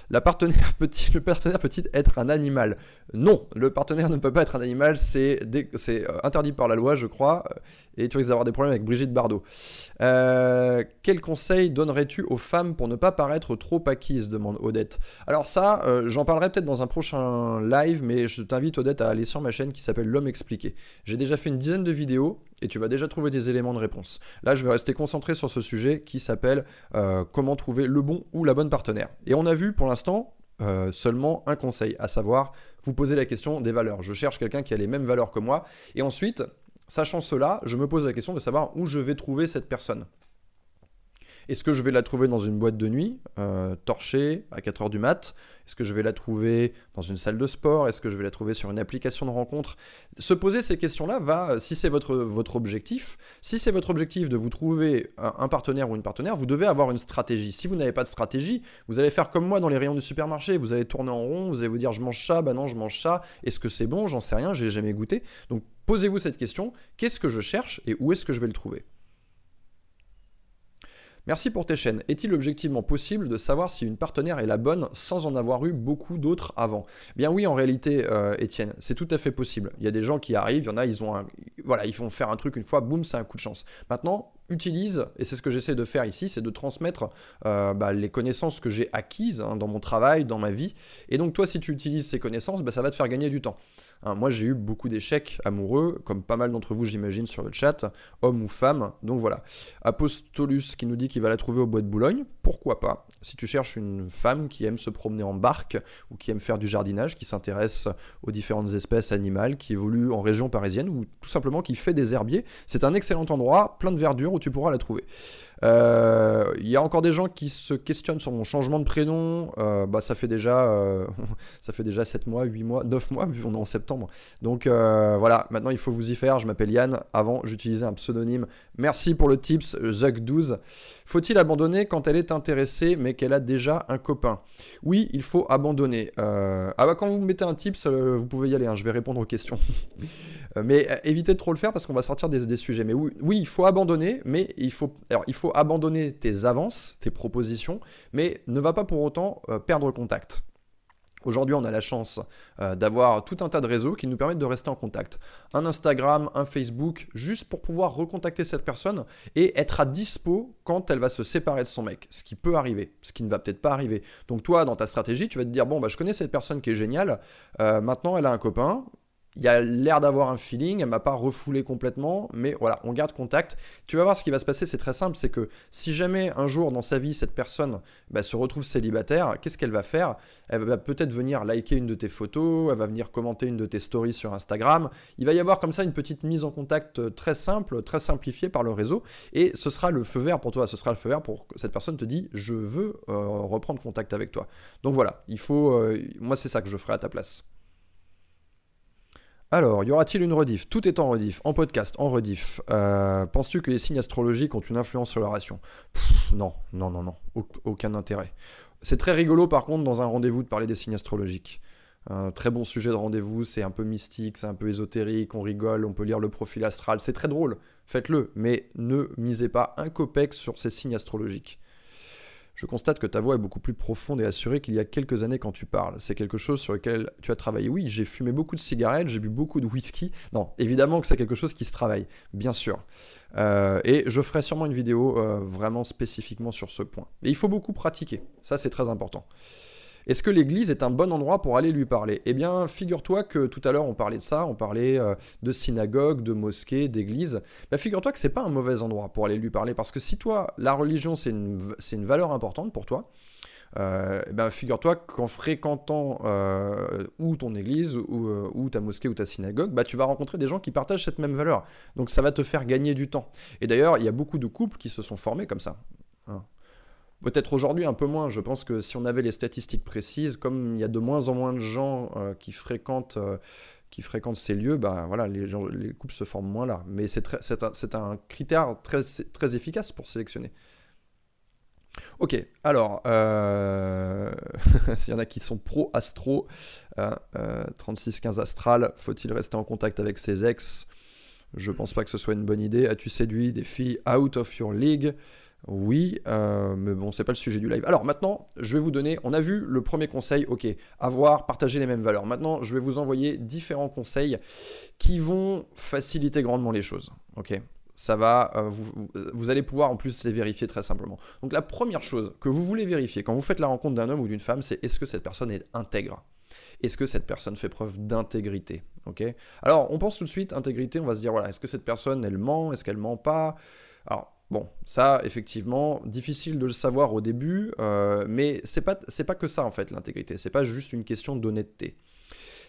*laughs* Le partenaire peut-il être un animal? Non, le partenaire ne peut pas être un animal, c'est euh, interdit par la loi, je crois, euh, et tu risques d'avoir des problèmes avec Brigitte Bardot. Euh, quel conseil donnerais-tu aux femmes pour ne pas paraître trop acquises? demande Odette. Alors ça, j'en parlerai peut-être dans un prochain live, mais je t'invite Odette à aller sur ma chaîne qui s'appelle L'homme expliqué. J'ai déjà fait une dizaine de vidéos et tu vas déjà trouver des éléments de réponse. Là, je vais rester concentré sur ce sujet qui s'appelle comment trouver le bon ou la bonne partenaire. Et on a vu pour l'instant euh, seulement un conseil, à savoir vous poser la question des valeurs. Je cherche quelqu'un qui a les mêmes valeurs que moi. Et ensuite, sachant cela, je me pose la question de savoir où je vais trouver cette personne. Est-ce que je vais la trouver dans une boîte de nuit, euh, torchée, à 4h du mat? Est-ce que je vais la trouver dans une salle de sport? Est-ce que je vais la trouver sur une application de rencontre? Se poser ces questions-là va, si c'est votre, votre objectif, si c'est votre objectif de vous trouver un, partenaire ou une partenaire, vous devez avoir une stratégie. Si vous n'avez pas de stratégie, vous allez faire comme moi dans les rayons du supermarché, vous allez tourner en rond, vous allez vous dire je mange ça, bah non je mange ça, est-ce que c'est bon, j'en sais rien, j'ai jamais goûté. Donc posez-vous cette question, qu'est-ce que je cherche et où est-ce que je vais le trouver? Merci pour tes chaînes. Est-il objectivement possible de savoir si une partenaire est la bonne sans en avoir eu beaucoup d'autres avant? Bien oui, en réalité, euh, Étienne, c'est tout à fait possible. Il y a des gens qui arrivent, il y en a, ils ont un, voilà, ils font faire un truc une fois, boum, c'est un coup de chance. Maintenant, utilise, et c'est ce que j'essaie de faire ici, c'est de transmettre euh, bah, les connaissances que j'ai acquises hein, dans mon travail, dans ma vie. Et donc toi, si tu utilises ces connaissances, bah, ça va te faire gagner du temps. Hein, moi, j'ai eu beaucoup d'échecs amoureux, comme pas mal d'entre vous, j'imagine, sur le chat, hommes ou femmes. Donc voilà. Apostolus qui nous dit qu'il va la trouver au bois de Boulogne. Pourquoi pas Si tu cherches une femme qui aime se promener en barque ou qui aime faire du jardinage, qui s'intéresse aux différentes espèces animales, qui évolue en région parisienne ou tout simplement qui fait des herbiers, c'est un excellent endroit, plein de verdure où tu pourras la trouver. Euh, il y a encore des gens qui se questionnent sur mon changement de prénom. Euh, bah, ça fait déjà, euh, *laughs* ça fait déjà 7 mois, 8 mois, 9 mois, vu qu'on est en septembre. Donc voilà, maintenant il faut vous y faire. Je m'appelle Yann. Avant, j'utilisais un pseudonyme. Merci pour le tips, Zuck12. Faut-il abandonner quand elle est intéressée mais qu'elle a déjà un copain? Oui, il faut abandonner. ah bah quand vous me mettez un tips, vous pouvez y aller. Hein, je vais répondre aux questions. *laughs* mais évitez de trop le faire parce qu'on va sortir des, des sujets. Mais oui, oui, il faut abandonner, mais il faut, alors il faut abandonner tes avances, tes propositions, mais ne va pas pour autant euh, perdre contact. Aujourd'hui, on a la chance euh, d'avoir tout un tas de réseaux qui nous permettent de rester en contact. Un Instagram, un Facebook, juste pour pouvoir recontacter cette personne et être à dispo quand elle va se séparer de son mec. Ce qui peut arriver, ce qui ne va peut-être pas arriver. Donc toi, dans ta stratégie, tu vas te dire, bon, bah, je connais cette personne qui est géniale, euh, maintenant elle a un copain, il y a l'air d'avoir un feeling, elle m'a pas refoulé complètement, mais voilà, on garde contact. Tu vas voir ce qui va se passer, c'est très simple, c'est que si jamais un jour dans sa vie cette personne bah, se retrouve célibataire, qu'est-ce qu'elle va faire? Elle va peut-être venir liker une de tes photos, elle va venir commenter une de tes stories sur Instagram. Il va y avoir comme ça une petite mise en contact euh, très simple, très simplifiée par le réseau, et ce sera le feu vert pour toi, ce sera le feu vert pour que cette personne te dit je veux euh, reprendre contact avec toi. Donc voilà, il faut, euh, moi c'est ça que je ferai à ta place. Alors, y aura-t-il une rediff? Tout est en rediff, en podcast, en rediff. Euh, penses-tu que les signes astrologiques ont une influence sur la ration? Non, non, non, non, aucun intérêt. C'est très rigolo par contre dans un rendez-vous de parler des signes astrologiques. Un très bon sujet de rendez-vous, c'est un peu mystique, c'est un peu ésotérique, on rigole, on peut lire le profil astral, c'est très drôle, faites-le, mais ne misez pas un copec sur ces signes astrologiques. Je constate que ta voix est beaucoup plus profonde et assurée qu'il y a quelques années quand tu parles. C'est quelque chose sur lequel tu as travaillé. Oui, j'ai fumé beaucoup de cigarettes, j'ai bu beaucoup de whisky. Non, évidemment que c'est quelque chose qui se travaille, bien sûr. Euh, et je ferai sûrement une vidéo euh, vraiment spécifiquement sur ce point. Mais il faut beaucoup pratiquer, ça c'est très important. Est-ce que l'église est un bon endroit pour aller lui parler? Eh bien, figure-toi que tout à l'heure on parlait de ça, on parlait euh, de synagogue, de mosquée, d'église. Bah, figure-toi que c'est pas un mauvais endroit pour aller lui parler parce que si toi, la religion c'est une, une, valeur importante pour toi, euh, ben, figure-toi qu'en fréquentant euh, ou ton église ou, ta mosquée ou ta synagogue, bah, tu vas rencontrer des gens qui partagent cette même valeur. Donc ça va te faire gagner du temps. Et d'ailleurs, il y a beaucoup de couples qui se sont formés comme ça. Hein. Peut-être aujourd'hui un peu moins. Je pense que si on avait les statistiques précises, comme il y a de moins en moins de gens euh, qui fréquentent euh, qui fréquentent ces lieux, bah voilà, les, les couples se forment moins là. Mais c'est un, critère très, efficace pour sélectionner. Ok, alors, euh... *laughs* s'il y en a qui sont pro-astro, 36-15 astral, faut-il rester en contact avec ses ex? Je pense pas que ce soit une bonne idée. As-tu séduit des filles out of your league? Oui, euh, mais bon, c'est pas le sujet du live. Alors maintenant, je vais vous donner, on a vu le premier conseil, ok, avoir, partager les mêmes valeurs. Maintenant, je vais vous envoyer différents conseils qui vont faciliter grandement les choses, ok ça va, euh, vous, allez pouvoir en plus les vérifier très simplement. Donc la première chose que vous voulez vérifier quand vous faites la rencontre d'un homme ou d'une femme, c'est est-ce que cette personne est intègre? Est-ce que cette personne fait preuve d'intégrité? Ok Alors on pense tout de suite intégrité, on va se dire voilà, est-ce que cette personne elle ment? Est-ce qu'elle ment pas? Alors Bon, ça, effectivement, difficile de le savoir au début, euh, mais c'est pas, pas que ça en fait l'intégrité, c'est pas juste une question d'honnêteté.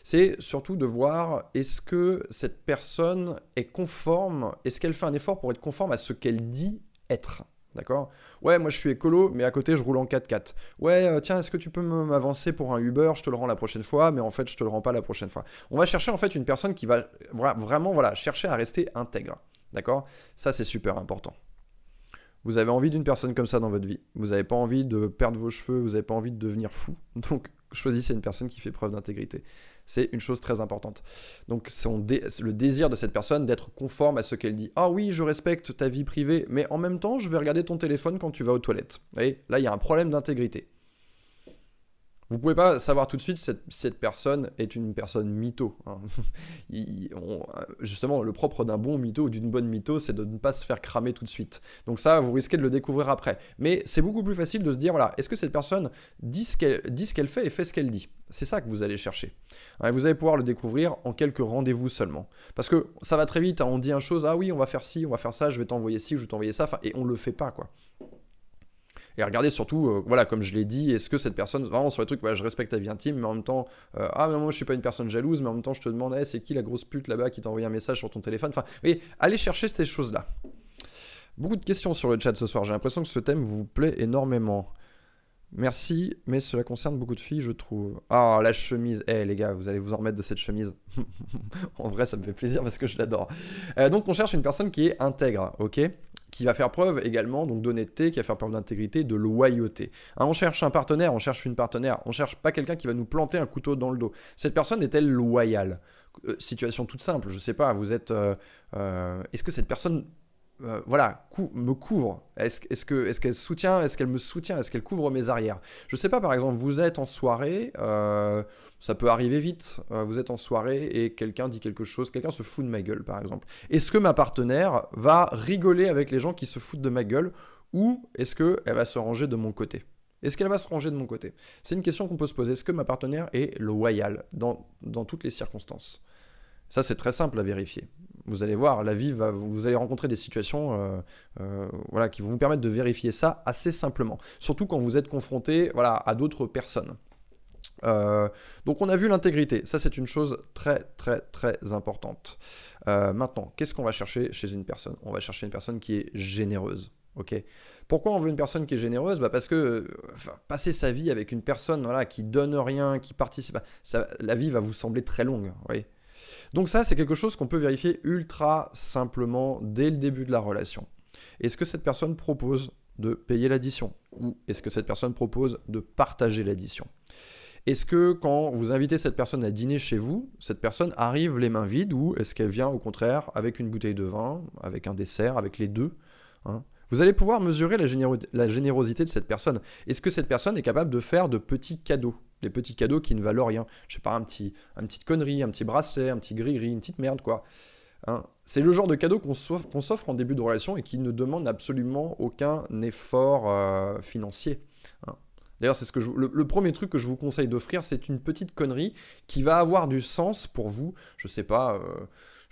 C'est surtout de voir est-ce que cette personne est conforme, est-ce qu'elle fait un effort pour être conforme à ce qu'elle dit être. D'accord? Ouais, moi je suis écolo, mais à côté je roule en 4x4. Ouais, euh, tiens, est-ce que tu peux m'avancer pour un Uber? Je te le rends la prochaine fois, mais en fait je te le rends pas la prochaine fois. On va chercher en fait une personne qui va vraiment voilà, chercher à rester intègre. D'accord? Ça c'est super important. Vous avez envie d'une personne comme ça dans votre vie. Vous n'avez pas envie de perdre vos cheveux, vous n'avez pas envie de devenir fou. *laughs* Donc choisissez une personne qui fait preuve d'intégrité. C'est une chose très importante. Donc son le désir de cette personne d'être conforme à ce qu'elle dit. Ah oui, je respecte ta vie privée, mais en même temps, je vais regarder ton téléphone quand tu vas aux toilettes. Vous voyez, là, il y a un problème d'intégrité. Vous pouvez pas savoir tout de suite si cette, personne est une personne mytho. Hein. *laughs* justement, le propre d'un bon mytho ou d'une bonne mytho, c'est de ne pas se faire cramer tout de suite. Donc ça, vous risquez de le découvrir après. Mais c'est beaucoup plus facile de se dire, voilà, est-ce que cette personne dit ce qu'elle fait et fait ce qu'elle dit? C'est ça que vous allez chercher. vous allez pouvoir le découvrir en quelques rendez-vous seulement. Parce que ça va très vite, hein. on dit une chose, ah oui, on va faire ci, on va faire ça, je vais t'envoyer ci, je vais t'envoyer ça, et on le fait pas, quoi. Et regardez surtout, euh, voilà, comme je l'ai dit, est-ce que cette personne, vraiment sur le truc, je respecte ta vie intime, mais en même temps, euh, ah, mais moi je suis pas une personne jalouse, mais en même temps, je te demande, c'est qui la grosse pute là-bas qui t'a envoyé un message sur ton téléphone? Enfin, voyez, allez chercher ces choses-là. Beaucoup de questions sur le chat ce soir. J'ai l'impression que ce thème vous plaît énormément. Merci, mais cela concerne beaucoup de filles, je trouve. Ah, la chemise. Eh, les gars, vous allez vous en remettre de cette chemise. *laughs* en vrai, ça me fait plaisir parce que je l'adore. Euh, donc, on cherche une personne qui est intègre, ok? Qui va faire preuve également donc d'honnêteté, qui va faire preuve d'intégrité, de loyauté. Hein, on cherche un partenaire, on cherche une partenaire, on cherche pas quelqu'un qui va nous planter un couteau dans le dos. Cette personne est-elle loyale? Euh, Situation toute simple, je sais pas, vous êtes... Euh, euh, est-ce que cette personne euh, voilà, me couvre. Est-ce est qu'elle est qu'elle soutient Est-ce qu'elle me soutient Est-ce qu'elle couvre mes arrières? Je sais pas, par exemple, vous êtes en soirée, euh, ça peut arriver vite, euh, vous êtes en soirée et quelqu'un dit quelque chose, quelqu'un se fout de ma gueule, par exemple. Est-ce que ma partenaire va rigoler avec les gens qui se foutent de ma gueule ou est-ce qu'elle va se ranger de mon côté? Est-ce qu'elle va se ranger de mon côté? C'est une question qu'on peut se poser. Est-ce que ma partenaire est loyale dans, dans toutes les circonstances? Ça, c'est très simple à vérifier vous allez voir, la vie va, vous allez rencontrer des situations euh, euh, voilà, qui vont vous permettre de vérifier ça assez simplement. Surtout quand vous êtes confronté voilà, à d'autres personnes. Euh, donc on a vu l'intégrité, ça c'est une chose très très très importante. maintenant, qu'est-ce qu'on va chercher chez une personne? On va chercher une personne qui est généreuse. ok? Pourquoi on veut une personne qui est généreuse? Bah Parce que passer sa vie avec une personne voilà, qui donne rien, qui participe, ça, la vie va vous sembler très longue. Oui. Donc ça, c'est quelque chose qu'on peut vérifier ultra simplement dès le début de la relation. Est-ce que cette personne propose de payer l'addition Ou est-ce que cette personne propose de partager l'addition? Est-ce que quand vous invitez cette personne à dîner chez vous, cette personne arrive les mains vides ou est-ce qu'elle vient au contraire avec une bouteille de vin, avec un dessert, avec les deux hein? Vous allez pouvoir mesurer la, la générosité de cette personne. Est-ce que cette personne est capable de faire de petits cadeaux? Des petits cadeaux qui ne valent rien. Je sais pas, un petit, une petite connerie, un petit bracelet, un petit gris-gris, une petite merde, quoi. Hein. c'est le genre de cadeau qu'on s'offre en début de relation et qui ne demande absolument aucun effort euh, financier. Hein. D'ailleurs, c'est ce que le, premier truc que je vous conseille d'offrir, c'est une petite connerie qui va avoir du sens pour vous. Je sais pas. Euh,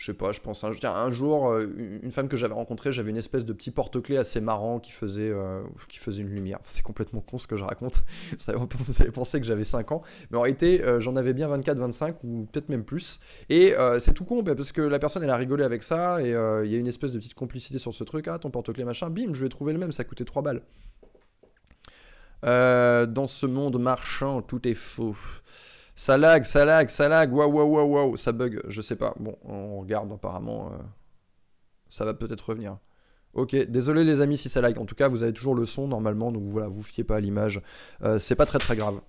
je sais pas, je pense un, un jour, euh, une femme que j'avais rencontrée, j'avais une espèce de petit porte-clés assez marrant qui faisait, euh, une lumière. C'est complètement con ce que je raconte. *laughs* Vous allez penser que j'avais 5 ans. Mais en réalité, euh, j'en avais bien 24, 25 ou peut-être même plus. Et c'est tout con parce que la personne, elle a rigolé avec ça et il y a une espèce de petite complicité sur ce truc. Ah, ton porte-clés machin, bim, je vais trouver le même, ça coûtait 3 balles. dans ce monde marchand, tout est faux. Ça lag, ça lag, ça lag, waouh, waouh, waouh, ça bug, je sais pas. Bon, on regarde apparemment. Euh, ça va peut-être revenir. Ok, désolé les amis si ça lag. En tout cas, vous avez toujours le son normalement, donc voilà, vous fiez pas à l'image. Euh, c'est pas très très grave.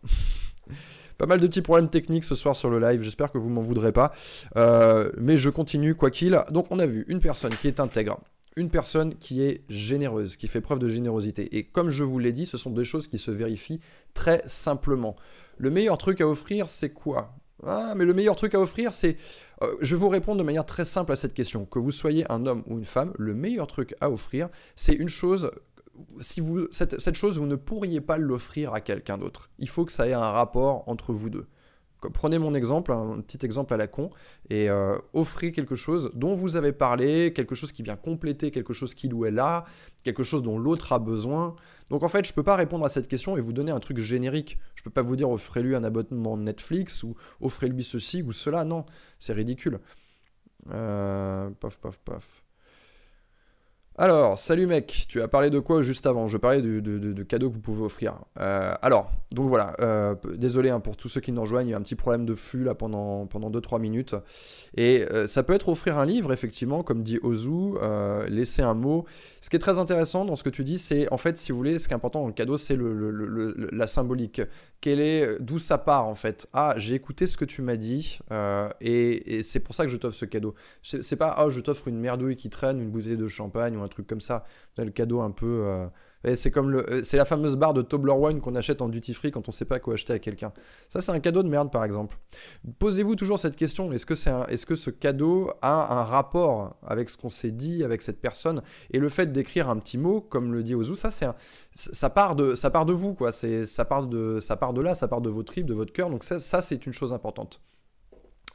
*laughs* pas mal de petits problèmes techniques ce soir sur le live, j'espère que vous m'en voudrez pas. Euh, mais je continue quoi qu'il. Donc on a vu une personne qui est intègre, une personne qui est généreuse, qui fait preuve de générosité. Et comme je vous l'ai dit, ce sont des choses qui se vérifient très simplement. Le meilleur truc à offrir, c'est quoi? Ah, mais le meilleur truc à offrir, c'est... Euh, je vais vous répondre de manière très simple à cette question. Que vous soyez un homme ou une femme, le meilleur truc à offrir, c'est une chose... Si vous, cette, cette chose, vous ne pourriez pas l'offrir à quelqu'un d'autre. Il faut que ça ait un rapport entre vous deux. Prenez mon exemple, un petit exemple à la con, et euh, offrez quelque chose dont vous avez parlé, quelque chose qui vient compléter quelque chose qu'il ou elle a, quelque chose dont l'autre a besoin. Donc en fait, je ne peux pas répondre à cette question et vous donner un truc générique. Je ne peux pas vous dire offrez-lui un abonnement Netflix ou offrez-lui ceci ou cela. Non, c'est ridicule. Euh, paf, paf, paf. Alors, salut mec, tu as parlé de quoi juste avant? Je parlais de, de, cadeaux que vous pouvez offrir. Euh, alors, donc voilà, euh, désolé hein, pour tous ceux qui nous rejoignent, il y a un petit problème de flux là pendant, pendant 2-3 minutes. Et euh, ça peut être offrir un livre, effectivement, comme dit Ozu, laisser un mot. Ce qui est très intéressant dans ce que tu dis, c'est en fait, si vous voulez, ce qui est important dans le cadeau, c'est le, la symbolique. Quelle est, d'où ça part en fait? Ah, j'ai écouté ce que tu m'as dit et, c'est pour ça que je t'offre ce cadeau. C'est pas, ah, je t'offre une merdouille qui traîne, une bouteille de champagne un truc comme ça. Le cadeau un peu. Euh, c'est comme le, euh, c'est la fameuse barre de Toblerone qu'on achète en duty free quand on sait pas quoi acheter à quelqu'un. Ça, c'est un cadeau de merde, par exemple. Posez-vous toujours cette question est-ce que, c'est est-ce que ce cadeau a un rapport avec ce qu'on s'est dit, avec cette personne? Et le fait d'écrire un petit mot, comme le dit Ozu, ça, c'est ça part de, ça part de vous, quoi. C'est, ça part de, ça part de là, ça part de vos tripes, de votre cœur. Donc ça c'est une chose importante.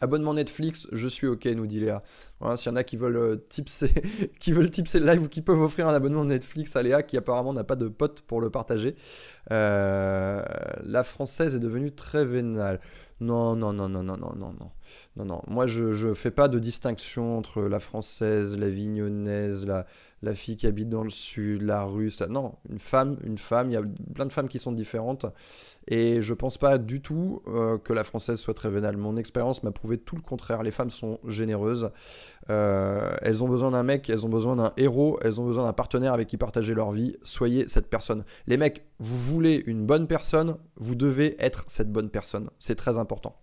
Abonnement Netflix, je suis ok, nous dit Léa. S'il y en a qui veulent, euh, tipser, *laughs* qui veulent le live ou qui peuvent offrir un abonnement Netflix à Léa, qui apparemment n'a pas de pote pour le partager. Euh, la française est devenue très vénale. Non, non, non, non, non, non, non, non. Non. Moi, je ne fais pas de distinction entre la française, la vignonnaise, la, la fille qui habite dans le sud, la russe. Non, une femme, une femme. Il y a plein de femmes qui sont différentes. Et je pense pas du tout euh, que la française soit très vénale. Mon expérience m'a prouvé tout le contraire. Les femmes sont généreuses. Euh, elles ont besoin d'un mec, elles ont besoin d'un héros, elles ont besoin d'un partenaire avec qui partager leur vie. Soyez cette personne. Les mecs, vous voulez une bonne personne, vous devez être cette bonne personne. C'est très important.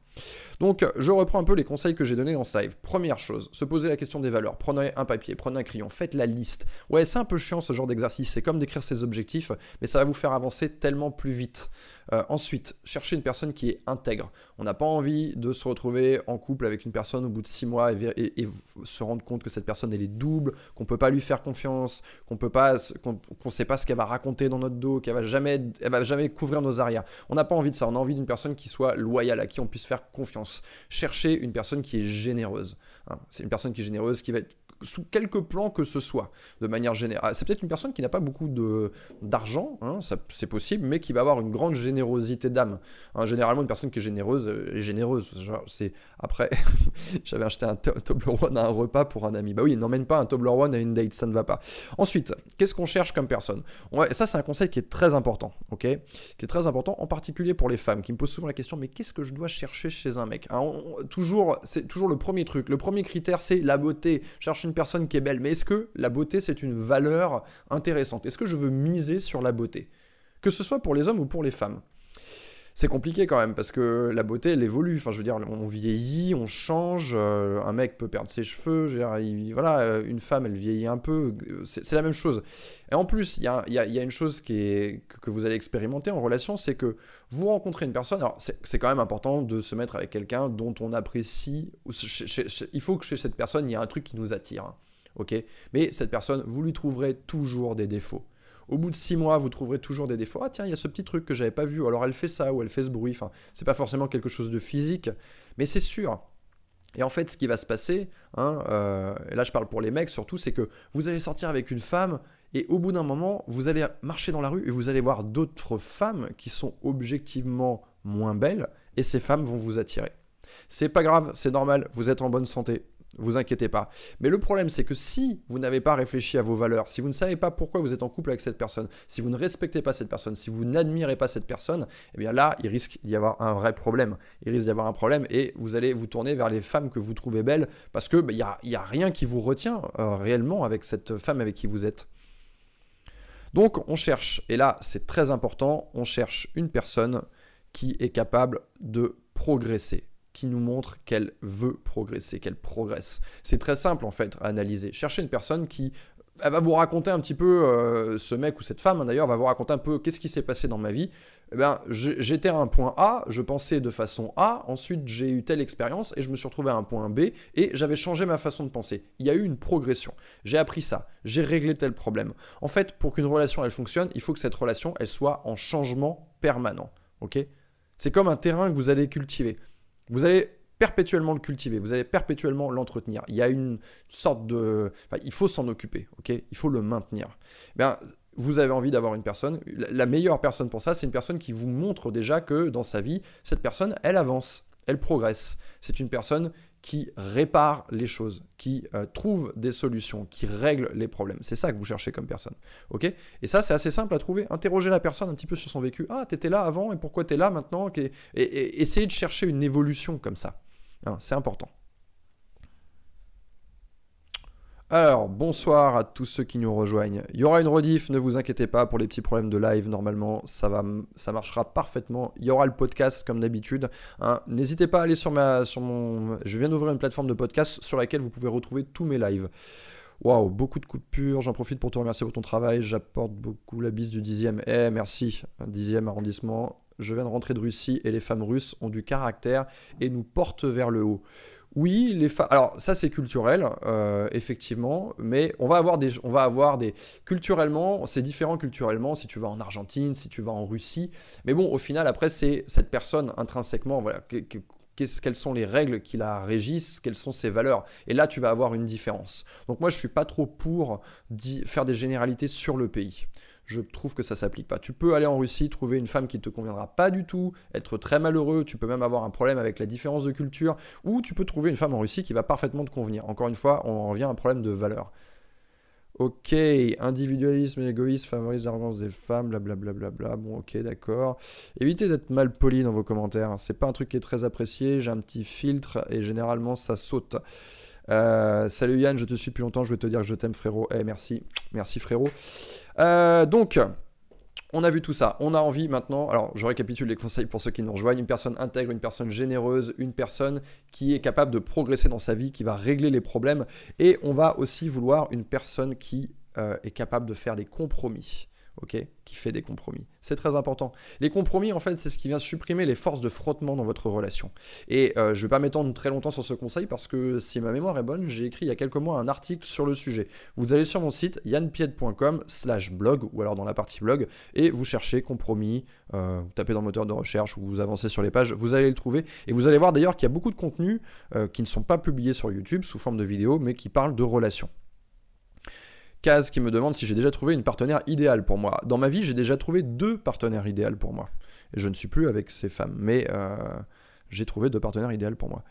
Donc, je reprends un peu les conseils que j'ai donnés dans ce live. Première chose, se poser la question des valeurs. Prenez un papier, prenez un crayon, faites la liste. Ouais, c'est un peu chiant ce genre d'exercice. C'est comme d'écrire ses objectifs, mais ça va vous faire avancer tellement plus vite. Euh, ensuite, cherchez une personne qui est intègre. On n'a pas envie de se retrouver en couple avec une personne au bout de six mois et, se rendre compte que cette personne elle est double, qu'on peut pas lui faire confiance, qu'on peut pas, ne sait pas ce qu'elle va raconter dans notre dos, qu'elle va va jamais couvrir nos arrières. On n'a pas envie de ça. On a envie d'une personne qui soit loyale, à qui on puisse faire confiance. Cherchez une personne qui est généreuse. Hein. C'est une personne qui est généreuse, qui va être sous quelques plans que ce soit, de manière générale. C'est peut-être une personne qui n'a pas beaucoup d'argent, hein, c'est possible, mais qui va avoir une grande générosité d'âme. Hein, généralement, une personne qui est généreuse est généreuse. C'est après, *laughs* j'avais acheté un Toblerone à un repas pour un ami. Bah oui, n'emmène pas un Toblerone à une date, ça ne va pas. Ensuite, qu'est-ce qu'on cherche comme personne? Ça, c'est un conseil qui est très important, ok? Qui est très important, en particulier pour les femmes, qui me posent souvent la question mais qu'est-ce que je dois chercher chez un mec? Toujours, c'est toujours le premier truc. Le premier critère, c'est la beauté. Une personne qui est belle, mais est-ce que la beauté c'est une valeur intéressante? Est-ce que je veux miser sur la beauté? Que ce soit pour les hommes ou pour les femmes. C'est compliqué quand même parce que la beauté elle évolue. Enfin, je veux dire, on vieillit, on change. euh, un mec peut perdre ses cheveux. Voilà, euh, une femme elle vieillit un peu. euh, C'est la même chose. Et en plus, il y a, une chose qui est, que, vous allez expérimenter en relation, c'est que vous rencontrez une personne. Alors, c'est quand même important de se mettre avec quelqu'un dont on apprécie. il faut que chez cette personne, il y ait un truc qui nous attire. hein, ok? Mais cette personne, vous lui trouverez toujours des défauts. Au bout de six mois, vous trouverez toujours des défauts. Ah tiens, il y a ce petit truc que j'avais pas vu. Alors elle fait ça ou elle fait ce bruit. Enfin, c'est pas forcément quelque chose de physique, mais c'est sûr. Et en fait, ce qui va se passer, hein, euh, et là je parle pour les mecs surtout, c'est que vous allez sortir avec une femme et au bout d'un moment, vous allez marcher dans la rue et vous allez voir d'autres femmes qui sont objectivement moins belles et ces femmes vont vous attirer. C'est pas grave, c'est normal, vous êtes en bonne santé, vous inquiétez pas. Mais le problème, c'est que si vous n'avez pas réfléchi à vos valeurs, si vous ne savez pas pourquoi vous êtes en couple avec cette personne, si vous ne respectez pas cette personne, si vous n'admirez pas cette personne, eh bien là, il risque d'y avoir un vrai problème. Il risque d'y avoir un problème et vous allez vous tourner vers les femmes que vous trouvez belles parce que il n'y a, y a rien qui vous retient euh, réellement avec cette femme avec qui vous êtes. Donc on cherche, et là c'est très important, on cherche une personne qui est capable de progresser, qui nous montre qu'elle veut progresser, qu'elle progresse. C'est très simple en fait à analyser. Cherchez une personne qui elle va vous raconter un petit peu, euh, ce mec ou cette femme hein, d'ailleurs, va vous raconter un peu qu'est-ce qui s'est passé dans ma vie. Eh ben, j'étais à un point A, je pensais de façon A, ensuite j'ai eu telle expérience et je me suis retrouvé à un point B et j'avais changé ma façon de penser. Il y a eu une progression. J'ai appris ça, j'ai réglé tel problème. En fait, pour qu'une relation elle fonctionne, il faut que cette relation elle soit en changement permanent. Ok? C'est comme un terrain que vous allez cultiver. Vous allez perpétuellement le cultiver, vous allez perpétuellement l'entretenir. Il y a une sorte de... il faut s'en occuper, ok? Il faut le maintenir. Eh Bien, vous avez envie d'avoir une personne, la meilleure personne pour ça, c'est une personne qui vous montre déjà que dans sa vie, cette personne, elle avance, elle progresse. C'est une personne qui répare les choses, qui euh, trouve des solutions, qui règle les problèmes. C'est ça que vous cherchez comme personne. et ça, c'est assez simple à trouver. Interrogez la personne un petit peu sur son vécu. Ah, t'étais là avant et pourquoi t'es là maintenant? Et, de chercher une évolution comme ça. Hein, c'est important. Alors, bonsoir à tous ceux qui nous rejoignent. Il y aura une rediff, ne vous inquiétez pas pour les petits problèmes de live. Normalement, ça, va, ça marchera parfaitement. Il y aura le podcast comme d'habitude. hein. N'hésitez pas à aller sur, ma, mon. Je viens d'ouvrir une plateforme de podcast sur laquelle vous pouvez retrouver tous mes lives. Waouh, beaucoup de pur. J'en profite pour te remercier pour ton travail. J'apporte beaucoup la bise du 10e. Eh, merci, 10e arrondissement. Je viens de rentrer de Russie et les femmes russes ont du caractère et nous portent vers le haut. Oui, les femmes. Alors ça c'est culturel, euh, effectivement, mais on va avoir des, on va avoir des. Culturellement, c'est différent culturellement si tu vas en Argentine, si tu vas en Russie. Mais bon, au final, après c'est cette personne intrinsèquement, voilà, quelles sont les règles qui la régissent, quelles sont ses valeurs. Et là, tu vas avoir une différence. Donc moi, je suis pas trop pour faire des généralités sur le pays je trouve que ça s'applique pas. Tu peux aller en Russie, trouver une femme qui ne te conviendra pas du tout, être très malheureux, tu peux même avoir un problème avec la différence de culture, ou tu peux trouver une femme en Russie qui va parfaitement te convenir. Encore une fois, on en revient à un problème de valeur. Ok, individualisme et égoïsme favorisent l'arrogance des femmes, blablabla. Bla bla bla. Bon, ok, d'accord. Évitez d'être mal poli dans vos commentaires. C'est pas un truc qui est très apprécié. J'ai un petit filtre et généralement ça saute. Euh, salut Yann, je te suis depuis longtemps. Je vais te dire que je t'aime, frérot. Eh, merci, merci, frérot. Euh, donc, on a vu tout ça. On a envie maintenant. Alors, je récapitule les conseils pour ceux qui nous rejoignent. Une personne intègre, une personne généreuse, une personne qui est capable de progresser dans sa vie, qui va régler les problèmes. Et on va aussi vouloir une personne qui euh, est capable de faire des compromis. Ok Qui fait des compromis. C'est très important. Les compromis, en fait, c'est ce qui vient supprimer les forces de frottement dans votre relation. Et euh, je ne vais pas m'étendre très longtemps sur ce conseil parce que si ma mémoire est bonne, j'ai écrit il y a quelques mois un article sur le sujet. Vous allez sur mon site yanpied.com slash blog ou alors dans la partie blog et vous cherchez compromis, euh, vous tapez dans le moteur de recherche ou vous avancez sur les pages, vous allez le trouver. Et vous allez voir d'ailleurs qu'il y a beaucoup de contenus euh, qui ne sont pas publiés sur YouTube sous forme de vidéo mais qui parlent de relations. Kaz qui me demande si j'ai déjà trouvé une partenaire idéale pour moi. Dans ma vie, j'ai déjà trouvé deux partenaires idéales pour moi. Et je ne suis plus avec ces femmes, mais euh, j'ai trouvé deux partenaires idéales pour moi.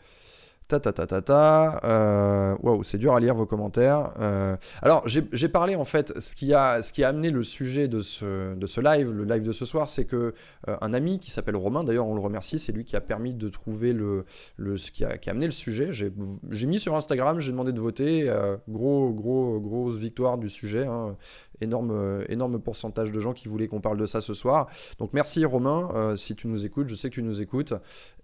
Ta ta ta ta. Euh, Waouh, c'est dur à lire vos commentaires. Euh, alors, j'ai parlé en fait, ce qui, a, ce qui a amené le sujet de ce, de ce live, le live de ce soir, c'est que euh, un ami qui s'appelle Romain, d'ailleurs, on le remercie, c'est lui qui a permis de trouver le, le ce qui a, qui a amené le sujet. J'ai mis sur Instagram, j'ai demandé de voter. gros, gros, grosse victoire du sujet. Hein énorme, euh, énorme pourcentage de gens qui voulaient qu'on parle de ça ce soir. Donc merci Romain, euh, si tu nous écoutes, je sais que tu nous écoutes.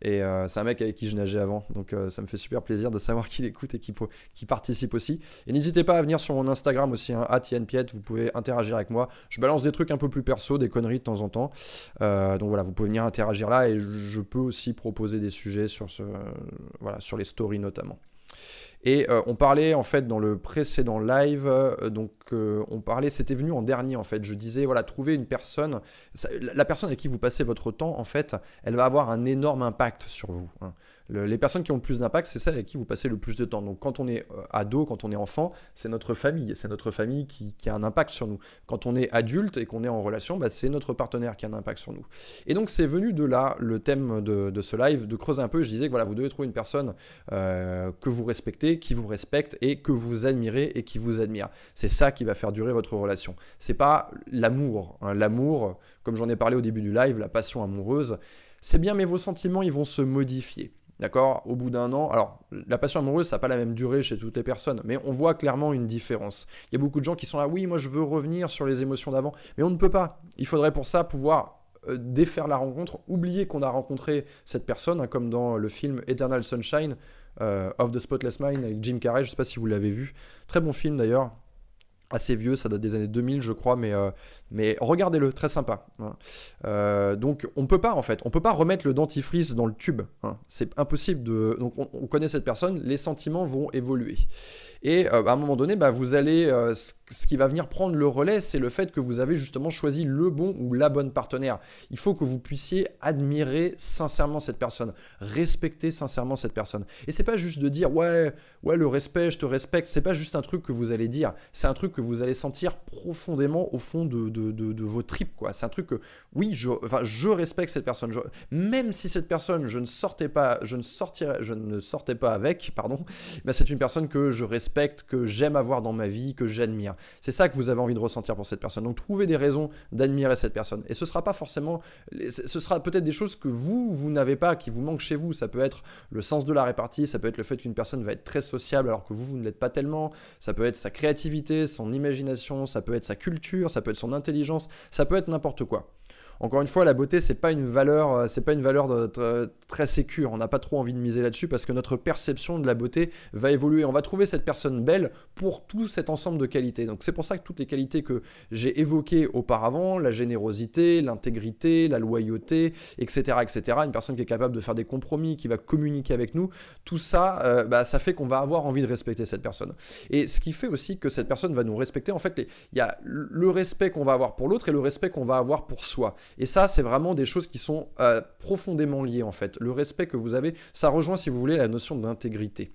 Et euh, c'est un mec avec qui je nageais avant. Donc ça me fait super plaisir de savoir qu'il écoute et qu'il participe aussi. Et n'hésitez pas à venir sur mon Instagram aussi, hein, vous pouvez interagir avec moi. Je balance des trucs un peu plus perso, des conneries de temps en temps. donc voilà, vous pouvez venir interagir là et je peux aussi proposer des sujets sur, ce, voilà, sur les stories notamment. Et euh, on parlait en fait dans le précédent live, euh, donc euh, on parlait, c'était venu en dernier en fait. Je disais voilà, trouver une personne, la personne avec qui vous passez votre temps en fait, elle va avoir un énorme impact sur vous. Hein les personnes qui ont le plus d'impact, c'est celles avec qui vous passez le plus de temps. Donc quand on est euh, ado, quand on est enfant, c'est notre famille. C'est notre famille qui, a un impact sur nous. Quand on est adulte et qu'on est en relation, bah, c'est notre partenaire qui a un impact sur nous. Et donc c'est venu de là le thème de, ce live, de creuser un peu. Je disais que voilà, vous devez trouver une personne euh, que vous respectez, qui vous respecte et que vous admirez et qui vous admire. C'est ça qui va faire durer votre relation. C'est pas l'amour. Hein. L'amour, comme j'en ai parlé au début du live, la passion amoureuse, c'est bien, mais vos sentiments, ils vont se modifier. D'accord? Au bout d'un an, alors la passion amoureuse, ça n'a pas la même durée chez toutes les personnes, mais on voit clairement une différence. Il y a beaucoup de gens qui sont là, oui, moi je veux revenir sur les émotions d'avant, mais on ne peut pas. Il faudrait pour ça pouvoir euh, défaire la rencontre, oublier qu'on a rencontré cette personne, hein, comme dans le film Eternal Sunshine euh, of the Spotless Mind avec Jim Carrey, je ne sais pas si vous l'avez vu. Très bon film d'ailleurs, assez vieux, ça date des années 2000 je crois, mais euh, mais regardez-le, très sympa. Hein. Euh, donc on peut pas en fait, on peut pas remettre le dentifrice dans le tube. Hein. C'est impossible de. Donc on, connaît cette personne, les sentiments vont évoluer. Et euh, à un moment donné, bah, vous allez, euh, ce qui va venir prendre le relais, c'est le fait que vous avez justement choisi le bon ou la bonne partenaire. Il faut que vous puissiez admirer sincèrement cette personne, respecter sincèrement cette personne. Et c'est pas juste de dire ouais, ouais le respect, je te respecte. C'est pas juste un truc que vous allez dire. C'est un truc que vous allez sentir profondément au fond de vos tripes. C'est un truc que, oui, je, je respecte cette personne. même si cette personne, je ne sortais pas, je ne sortirais, je ne sortais pas avec, pardon, bah, c'est une personne que je respecte, que j'aime avoir dans ma vie, que j'admire. C'est ça que vous avez envie de ressentir pour cette personne. Donc, trouvez des raisons d'admirer cette personne. Et ce sera pas forcément, ce sera peut-être des choses que vous, vous n'avez pas, qui vous manquent chez vous. Ça peut être le sens de la répartie, ça peut être le fait qu'une personne va être très sociable alors que vous, vous ne l'êtes pas tellement. Ça peut être sa créativité, son imagination, ça peut être sa culture, ça peut être son intelligence ça peut être n'importe quoi. Encore une fois, la beauté, c'est pas une valeur, euh, c'est pas une valeur très sécure. On n'a pas trop envie de miser là-dessus parce que notre perception de la beauté va évoluer. On va trouver cette personne belle pour tout cet ensemble de qualités. Donc c'est pour ça que toutes les qualités que j'ai évoquées auparavant, la générosité, l'intégrité, la loyauté, etc., etc., une personne qui est capable de faire des compromis, qui va communiquer avec nous, tout ça, euh, bah, ça fait qu'on va avoir envie de respecter cette personne. Et ce qui fait aussi que cette personne va nous respecter, en fait, il y a le respect qu'on va avoir pour l'autre et le respect qu'on va avoir pour soi. Et ça, c'est vraiment des choses qui sont euh, profondément liées en fait. Le respect que vous avez, ça rejoint, si vous voulez, la notion d'intégrité.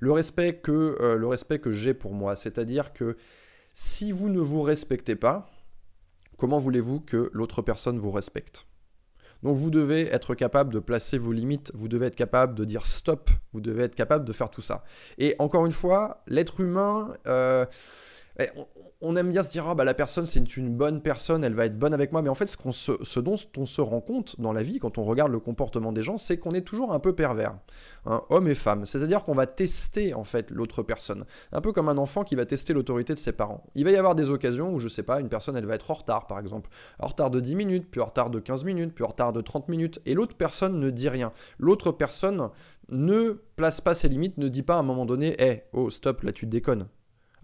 Le respect que, euh, que j'ai pour moi, c'est-à-dire que si vous ne vous respectez pas, comment voulez-vous que l'autre personne vous respecte? Donc vous devez être capable de placer vos limites, vous devez être capable de dire stop, vous devez être capable de faire tout ça. Et encore une fois, l'être humain, euh, on aime bien se dire, ah, bah, la personne, c'est une bonne personne, elle va être bonne avec moi. Mais en fait, ce, ce dont on se rend compte dans la vie, quand on regarde le comportement des gens, c'est qu'on est toujours un peu pervers, hein, homme et femme. C'est-à-dire qu'on va tester, en fait, l'autre personne. Un peu comme un enfant qui va tester l'autorité de ses parents. Il va y avoir des occasions où, je sais pas, une personne, elle va être en retard, par exemple. En retard de 10 minutes, puis en retard de 15 minutes, puis en retard de 30 minutes. Et l'autre personne ne dit rien. L'autre personne ne place pas ses limites, ne dit pas à un moment donné, hé, hey, oh, stop, là, tu déconnes.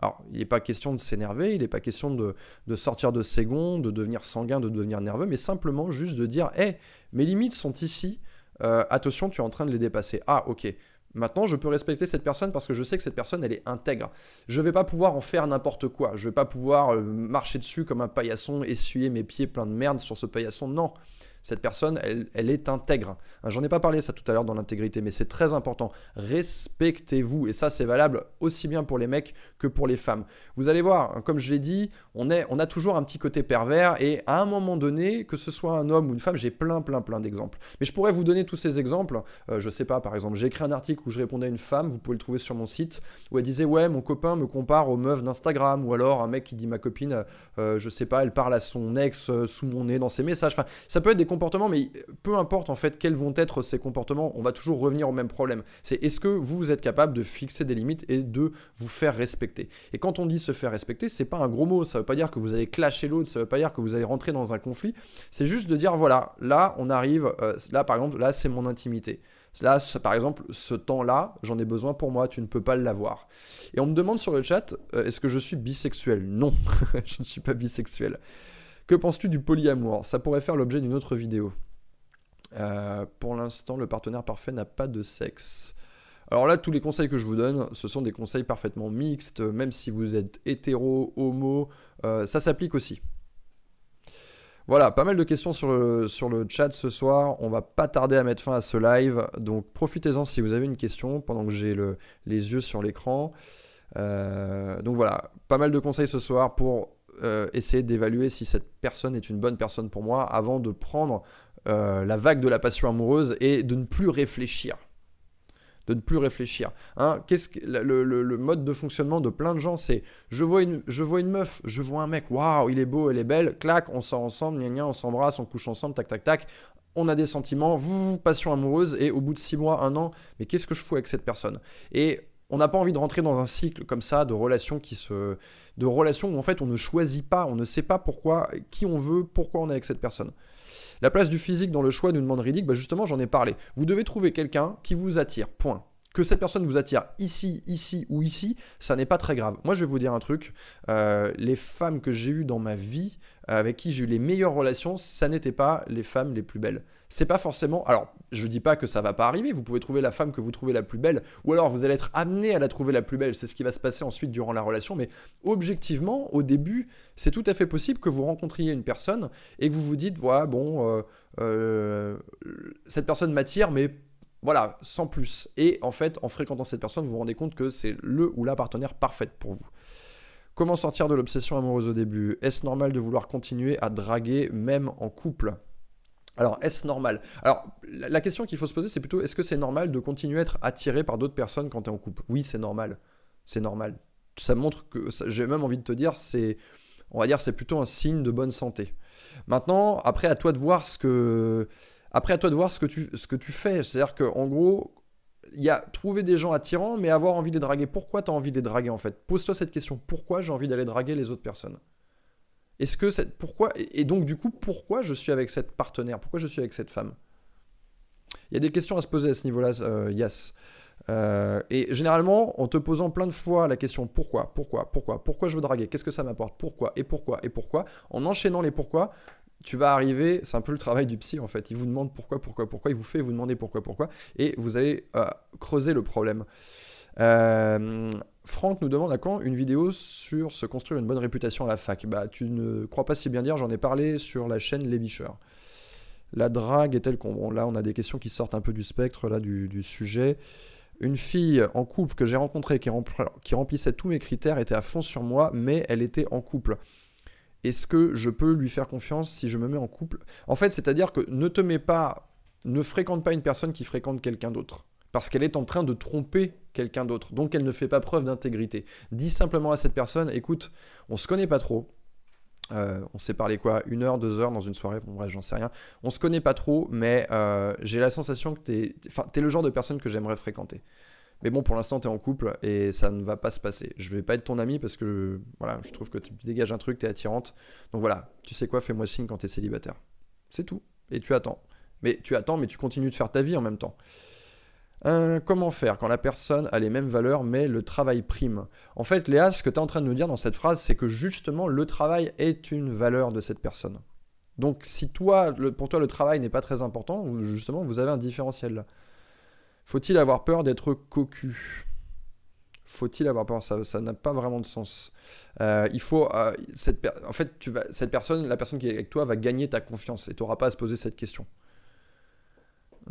Alors, il n'est pas question de s'énerver, il n'est pas question de, sortir de ses gonds, de devenir sanguin, de devenir nerveux, mais simplement juste de dire Hé, mes limites sont ici, euh, attention, tu es en train de les dépasser. Ah, ok. Maintenant, je peux respecter cette personne parce que je sais que cette personne, elle est intègre. Je ne vais pas pouvoir en faire n'importe quoi. Je ne vais pas pouvoir euh, marcher dessus comme un paillasson, essuyer mes pieds pleins de merde sur ce paillasson. Non. Cette personne, elle, elle est intègre. Hein, J'en ai pas parlé ça tout à l'heure dans l'intégrité, mais c'est très important. Respectez-vous. Et ça, c'est valable aussi bien pour les mecs que pour les femmes. Vous allez voir, hein, comme je l'ai dit, on, est, on a toujours un petit côté pervers. Et à un moment donné, que ce soit un homme ou une femme, j'ai plein, plein, plein d'exemples. Mais je pourrais vous donner tous ces exemples. Euh, je sais pas, par exemple, j'ai écrit un article où je répondais à une femme, vous pouvez le trouver sur mon site, où elle disait Ouais, mon copain me compare aux meufs d'Instagram. Ou alors un mec qui dit Ma copine, euh, je sais pas, elle parle à son ex euh, sous mon nez dans ses messages. Enfin, ça peut être des mais peu importe en fait quels vont être ces comportements, on va toujours revenir au même problème. C'est est-ce que vous, êtes capable de fixer des limites et de vous faire respecter? Et quand on dit se faire respecter, c'est pas un gros mot, ça veut pas dire que vous allez clasher l'autre, ça veut pas dire que vous allez rentrer dans un conflit, c'est juste de dire voilà, là on arrive, euh, là par exemple, là c'est mon intimité. Là, par exemple, ce temps-là, j'en ai besoin pour moi, tu ne peux pas l'avoir. Et on me demande sur le chat, euh, est-ce que je suis bisexuel? Non, *laughs* je ne suis pas bisexuel. Que penses-tu du polyamour? Ça pourrait faire l'objet d'une autre vidéo. Euh, pour l'instant, le partenaire parfait n'a pas de sexe. Alors là, tous les conseils que je vous donne, ce sont des conseils parfaitement mixtes, même si vous êtes hétéro, homo, euh, ça s'applique aussi. Voilà, pas mal de questions sur le, sur chat ce soir. On va pas tarder à mettre fin à ce live. Donc profitez-en si vous avez une question pendant que j'ai le, les yeux sur l'écran. Euh, donc voilà, pas mal de conseils ce soir pour euh, essayer d'évaluer si cette personne est une bonne personne pour moi avant de prendre euh, la vague de la passion amoureuse et de ne plus réfléchir. De ne plus réfléchir. Hein, qu'est-ce que, le, le, mode de fonctionnement de plein de gens, c'est je vois une, je vois une meuf, je vois un mec, waouh, il est beau, elle est belle, clac, on sort ensemble, gna gna, on s'embrasse, on couche ensemble, tac tac tac, on a des sentiments, vous, passion amoureuse, et au bout de six mois, un an, mais qu'est-ce que je fous avec cette personne? Et on n'a pas envie de rentrer dans un cycle comme ça de relations qui se, de relations où en fait on ne choisit pas, on ne sait pas pourquoi, qui on veut, pourquoi on est avec cette personne. La place du physique dans le choix d'une demande ridicule, bah justement, j'en ai parlé. Vous devez trouver quelqu'un qui vous attire. Point. Que cette personne vous attire ici, ici ou ici, ça n'est pas très grave. Moi, je vais vous dire un truc. Euh, les femmes que j'ai eues dans ma vie, avec qui j'ai eu les meilleures relations, ça n'était pas les femmes les plus belles. C'est pas forcément. Alors, je dis pas que ça va pas arriver. Vous pouvez trouver la femme que vous trouvez la plus belle, ou alors vous allez être amené à la trouver la plus belle. C'est ce qui va se passer ensuite durant la relation. Mais objectivement, au début, c'est tout à fait possible que vous rencontriez une personne et que vous vous dites, voilà, bon, euh, euh, cette personne m'attire, mais voilà, sans plus. Et en fait, en fréquentant cette personne, vous vous rendez compte que c'est le ou la partenaire parfaite pour vous. Comment sortir de l'obsession amoureuse au début? Est-ce normal de vouloir continuer à draguer même en couple? Alors, est-ce normal? Alors, la question qu'il faut se poser, c'est plutôt est-ce que c'est normal de continuer à être attiré par d'autres personnes quand tu es en couple? Oui, c'est normal. C'est normal. Ça montre que, j'ai même envie de te dire, c'est, on va c'est plutôt un signe de bonne santé. Maintenant, après, à toi de voir ce que, après, à toi de voir ce que tu, ce que tu fais. C'est-à-dire qu'en gros, il y a trouver des gens attirants, mais avoir envie de les draguer. Pourquoi tu as envie de les draguer en fait? Pose-toi cette question. Pourquoi j'ai envie d'aller draguer les autres personnes? Est-ce que cette pourquoi et donc du coup pourquoi je suis avec cette partenaire? Pourquoi je suis avec cette femme? Il y a des questions à se poser à ce niveau-là, euh, Yas. Euh, et généralement, en te posant plein de fois la question pourquoi, pourquoi, pourquoi, pourquoi je veux draguer, qu'est-ce que ça m'apporte, pourquoi, et pourquoi, et pourquoi, en enchaînant les pourquoi, tu vas arriver, c'est un peu le travail du psy en fait, il vous demande pourquoi, pourquoi, pourquoi, il vous fait vous demander pourquoi, pourquoi, et vous allez euh, creuser le problème. Euh, Franck nous demande à quand une vidéo sur se construire une bonne réputation à la fac. Bah tu ne crois pas si bien dire, j'en ai parlé sur la chaîne Les Bicheurs. La drague est-elle qu'on... Bon, là on a des questions qui sortent un peu du spectre là, du, sujet. Une fille en couple que j'ai rencontrée qui remplissait tous mes critères était à fond sur moi, mais elle était en couple. Est-ce que je peux lui faire confiance si je me mets en couple? En fait, c'est-à-dire que ne te mets pas, ne fréquente pas une personne qui fréquente quelqu'un d'autre. Parce qu'elle est en train de tromper quelqu'un d'autre. Donc elle ne fait pas preuve d'intégrité. Dis simplement à cette personne, écoute, on se connaît pas trop. Euh, on s'est parlé quoi Une heure, deux heures dans une soirée Bon bref, j'en sais rien. On se connaît pas trop, mais euh, j'ai la sensation que t'es... T'es le genre de personne que j'aimerais fréquenter. Mais bon, pour l'instant, tu es en couple et ça ne va pas se passer. Je vais pas être ton ami parce que voilà, je trouve que tu dégages un truc, tu es attirante. Donc voilà, tu sais quoi, fais-moi signe quand tu es célibataire. C'est tout. Et tu attends. Mais tu attends, mais tu continues de faire ta vie en même temps. Euh, comment faire quand la personne a les mêmes valeurs mais le travail prime? En fait, Léa, ce que tu es en train de nous dire dans cette phrase, c'est que justement le travail est une valeur de cette personne. Donc si toi, pour toi, le travail n'est pas très important, justement, vous avez un différentiel. Faut-il avoir peur d'être cocu? Faut-il avoir peur? Ça n'a pas vraiment de sens. Euh, euh, en fait, cette personne, la personne qui est avec toi, va gagner ta confiance et tu n'auras pas à se poser cette question.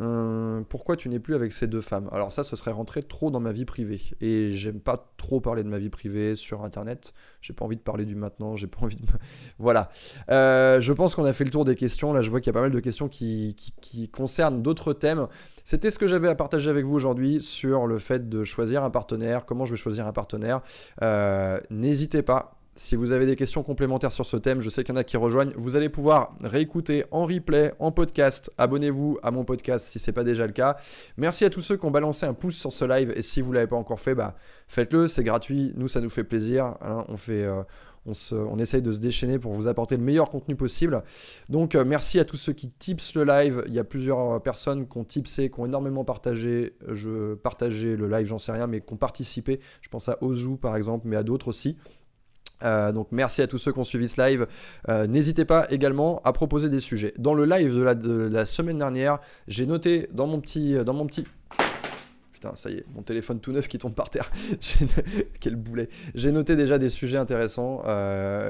Euh, pourquoi tu n'es plus avec ces deux femmes? Alors ça, ce serait rentrer trop dans ma vie privée. Et j'aime pas trop parler de ma vie privée sur Internet. J'ai pas envie de parler du maintenant. J'ai pas envie de... *laughs* voilà. Euh, je pense qu'on a fait le tour des questions. Là, je vois qu'il y a pas mal de questions qui, qui, concernent d'autres thèmes. C'était ce que j'avais à partager avec vous aujourd'hui sur le fait de choisir un partenaire. Comment je vais choisir un partenaire. Euh, n'hésitez pas si vous avez des questions complémentaires sur ce thème, je sais qu'il y en a qui rejoignent, vous allez pouvoir réécouter en replay, en podcast. Abonnez-vous à mon podcast si ce n'est pas déjà le cas. Merci à tous ceux qui ont balancé un pouce sur ce live et si vous ne l'avez pas encore fait, bah, faites-le, c'est gratuit. Nous, ça nous fait plaisir. Hein. on fait. Euh, essaye de se déchaîner pour vous apporter le meilleur contenu possible. Donc euh, merci à tous ceux qui tips le live. Il y a plusieurs personnes qui ont tipsé, qui ont énormément partagé. Je partageais le live, j'en sais rien, mais qui ont participé. Je pense à Ozu par exemple, mais à d'autres aussi. Euh, donc merci à tous ceux qui ont suivi ce live. Euh, n'hésitez pas également à proposer des sujets. Dans le live de la, semaine dernière, j'ai noté dans mon petit, euh, dans mon petit, putain ça y est, mon téléphone tout neuf qui tombe par terre. *laughs* Quel boulet. J'ai noté déjà des sujets intéressants.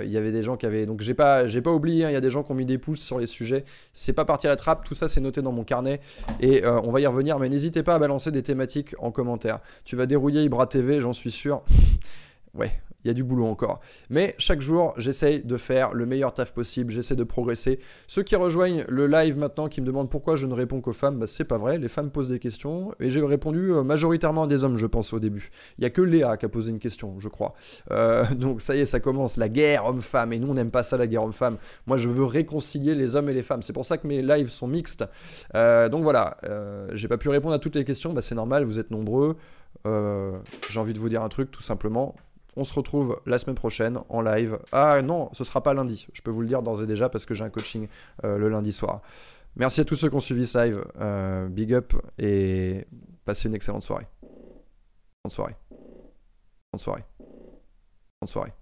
Il y avait des gens qui avaient, donc j'ai pas, pas oublié. Hein, il y a des gens qui ont mis des pouces sur les sujets. C'est pas parti à la trappe. Tout ça c'est noté dans mon carnet et on va y revenir. Mais n'hésitez pas à balancer des thématiques en commentaire. Tu vas dérouiller Ibra TV, j'en suis sûr. *laughs* Ouais, il y a du boulot encore. Mais chaque jour, j'essaye de faire le meilleur taf possible, j'essaie de progresser. Ceux qui rejoignent le live maintenant, qui me demandent pourquoi je ne réponds qu'aux femmes, bah, c'est pas vrai, les femmes posent des questions, et j'ai répondu euh, majoritairement à des hommes, je pense, au début. Il y a que Léa qui a posé une question, je crois. Euh, *laughs* donc ça y est, ça commence, la guerre homme-femme, et nous on n'aime pas ça, la guerre homme-femme. Moi je veux réconcilier les hommes et les femmes, c'est pour ça que mes lives sont mixtes. Euh, donc voilà, j'ai pas pu répondre à toutes les questions, bah, c'est normal, vous êtes nombreux. j'ai envie de vous dire un truc, tout simplement on se retrouve la semaine prochaine en live. Ah non, ce sera pas lundi. Je peux vous le dire d'ores et déjà parce que j'ai un coaching euh, le lundi soir. Merci à tous ceux qui ont suivi ce live. Euh, big up et passez une excellente soirée. Bonne soirée. Bonne soirée. Bonne soirée.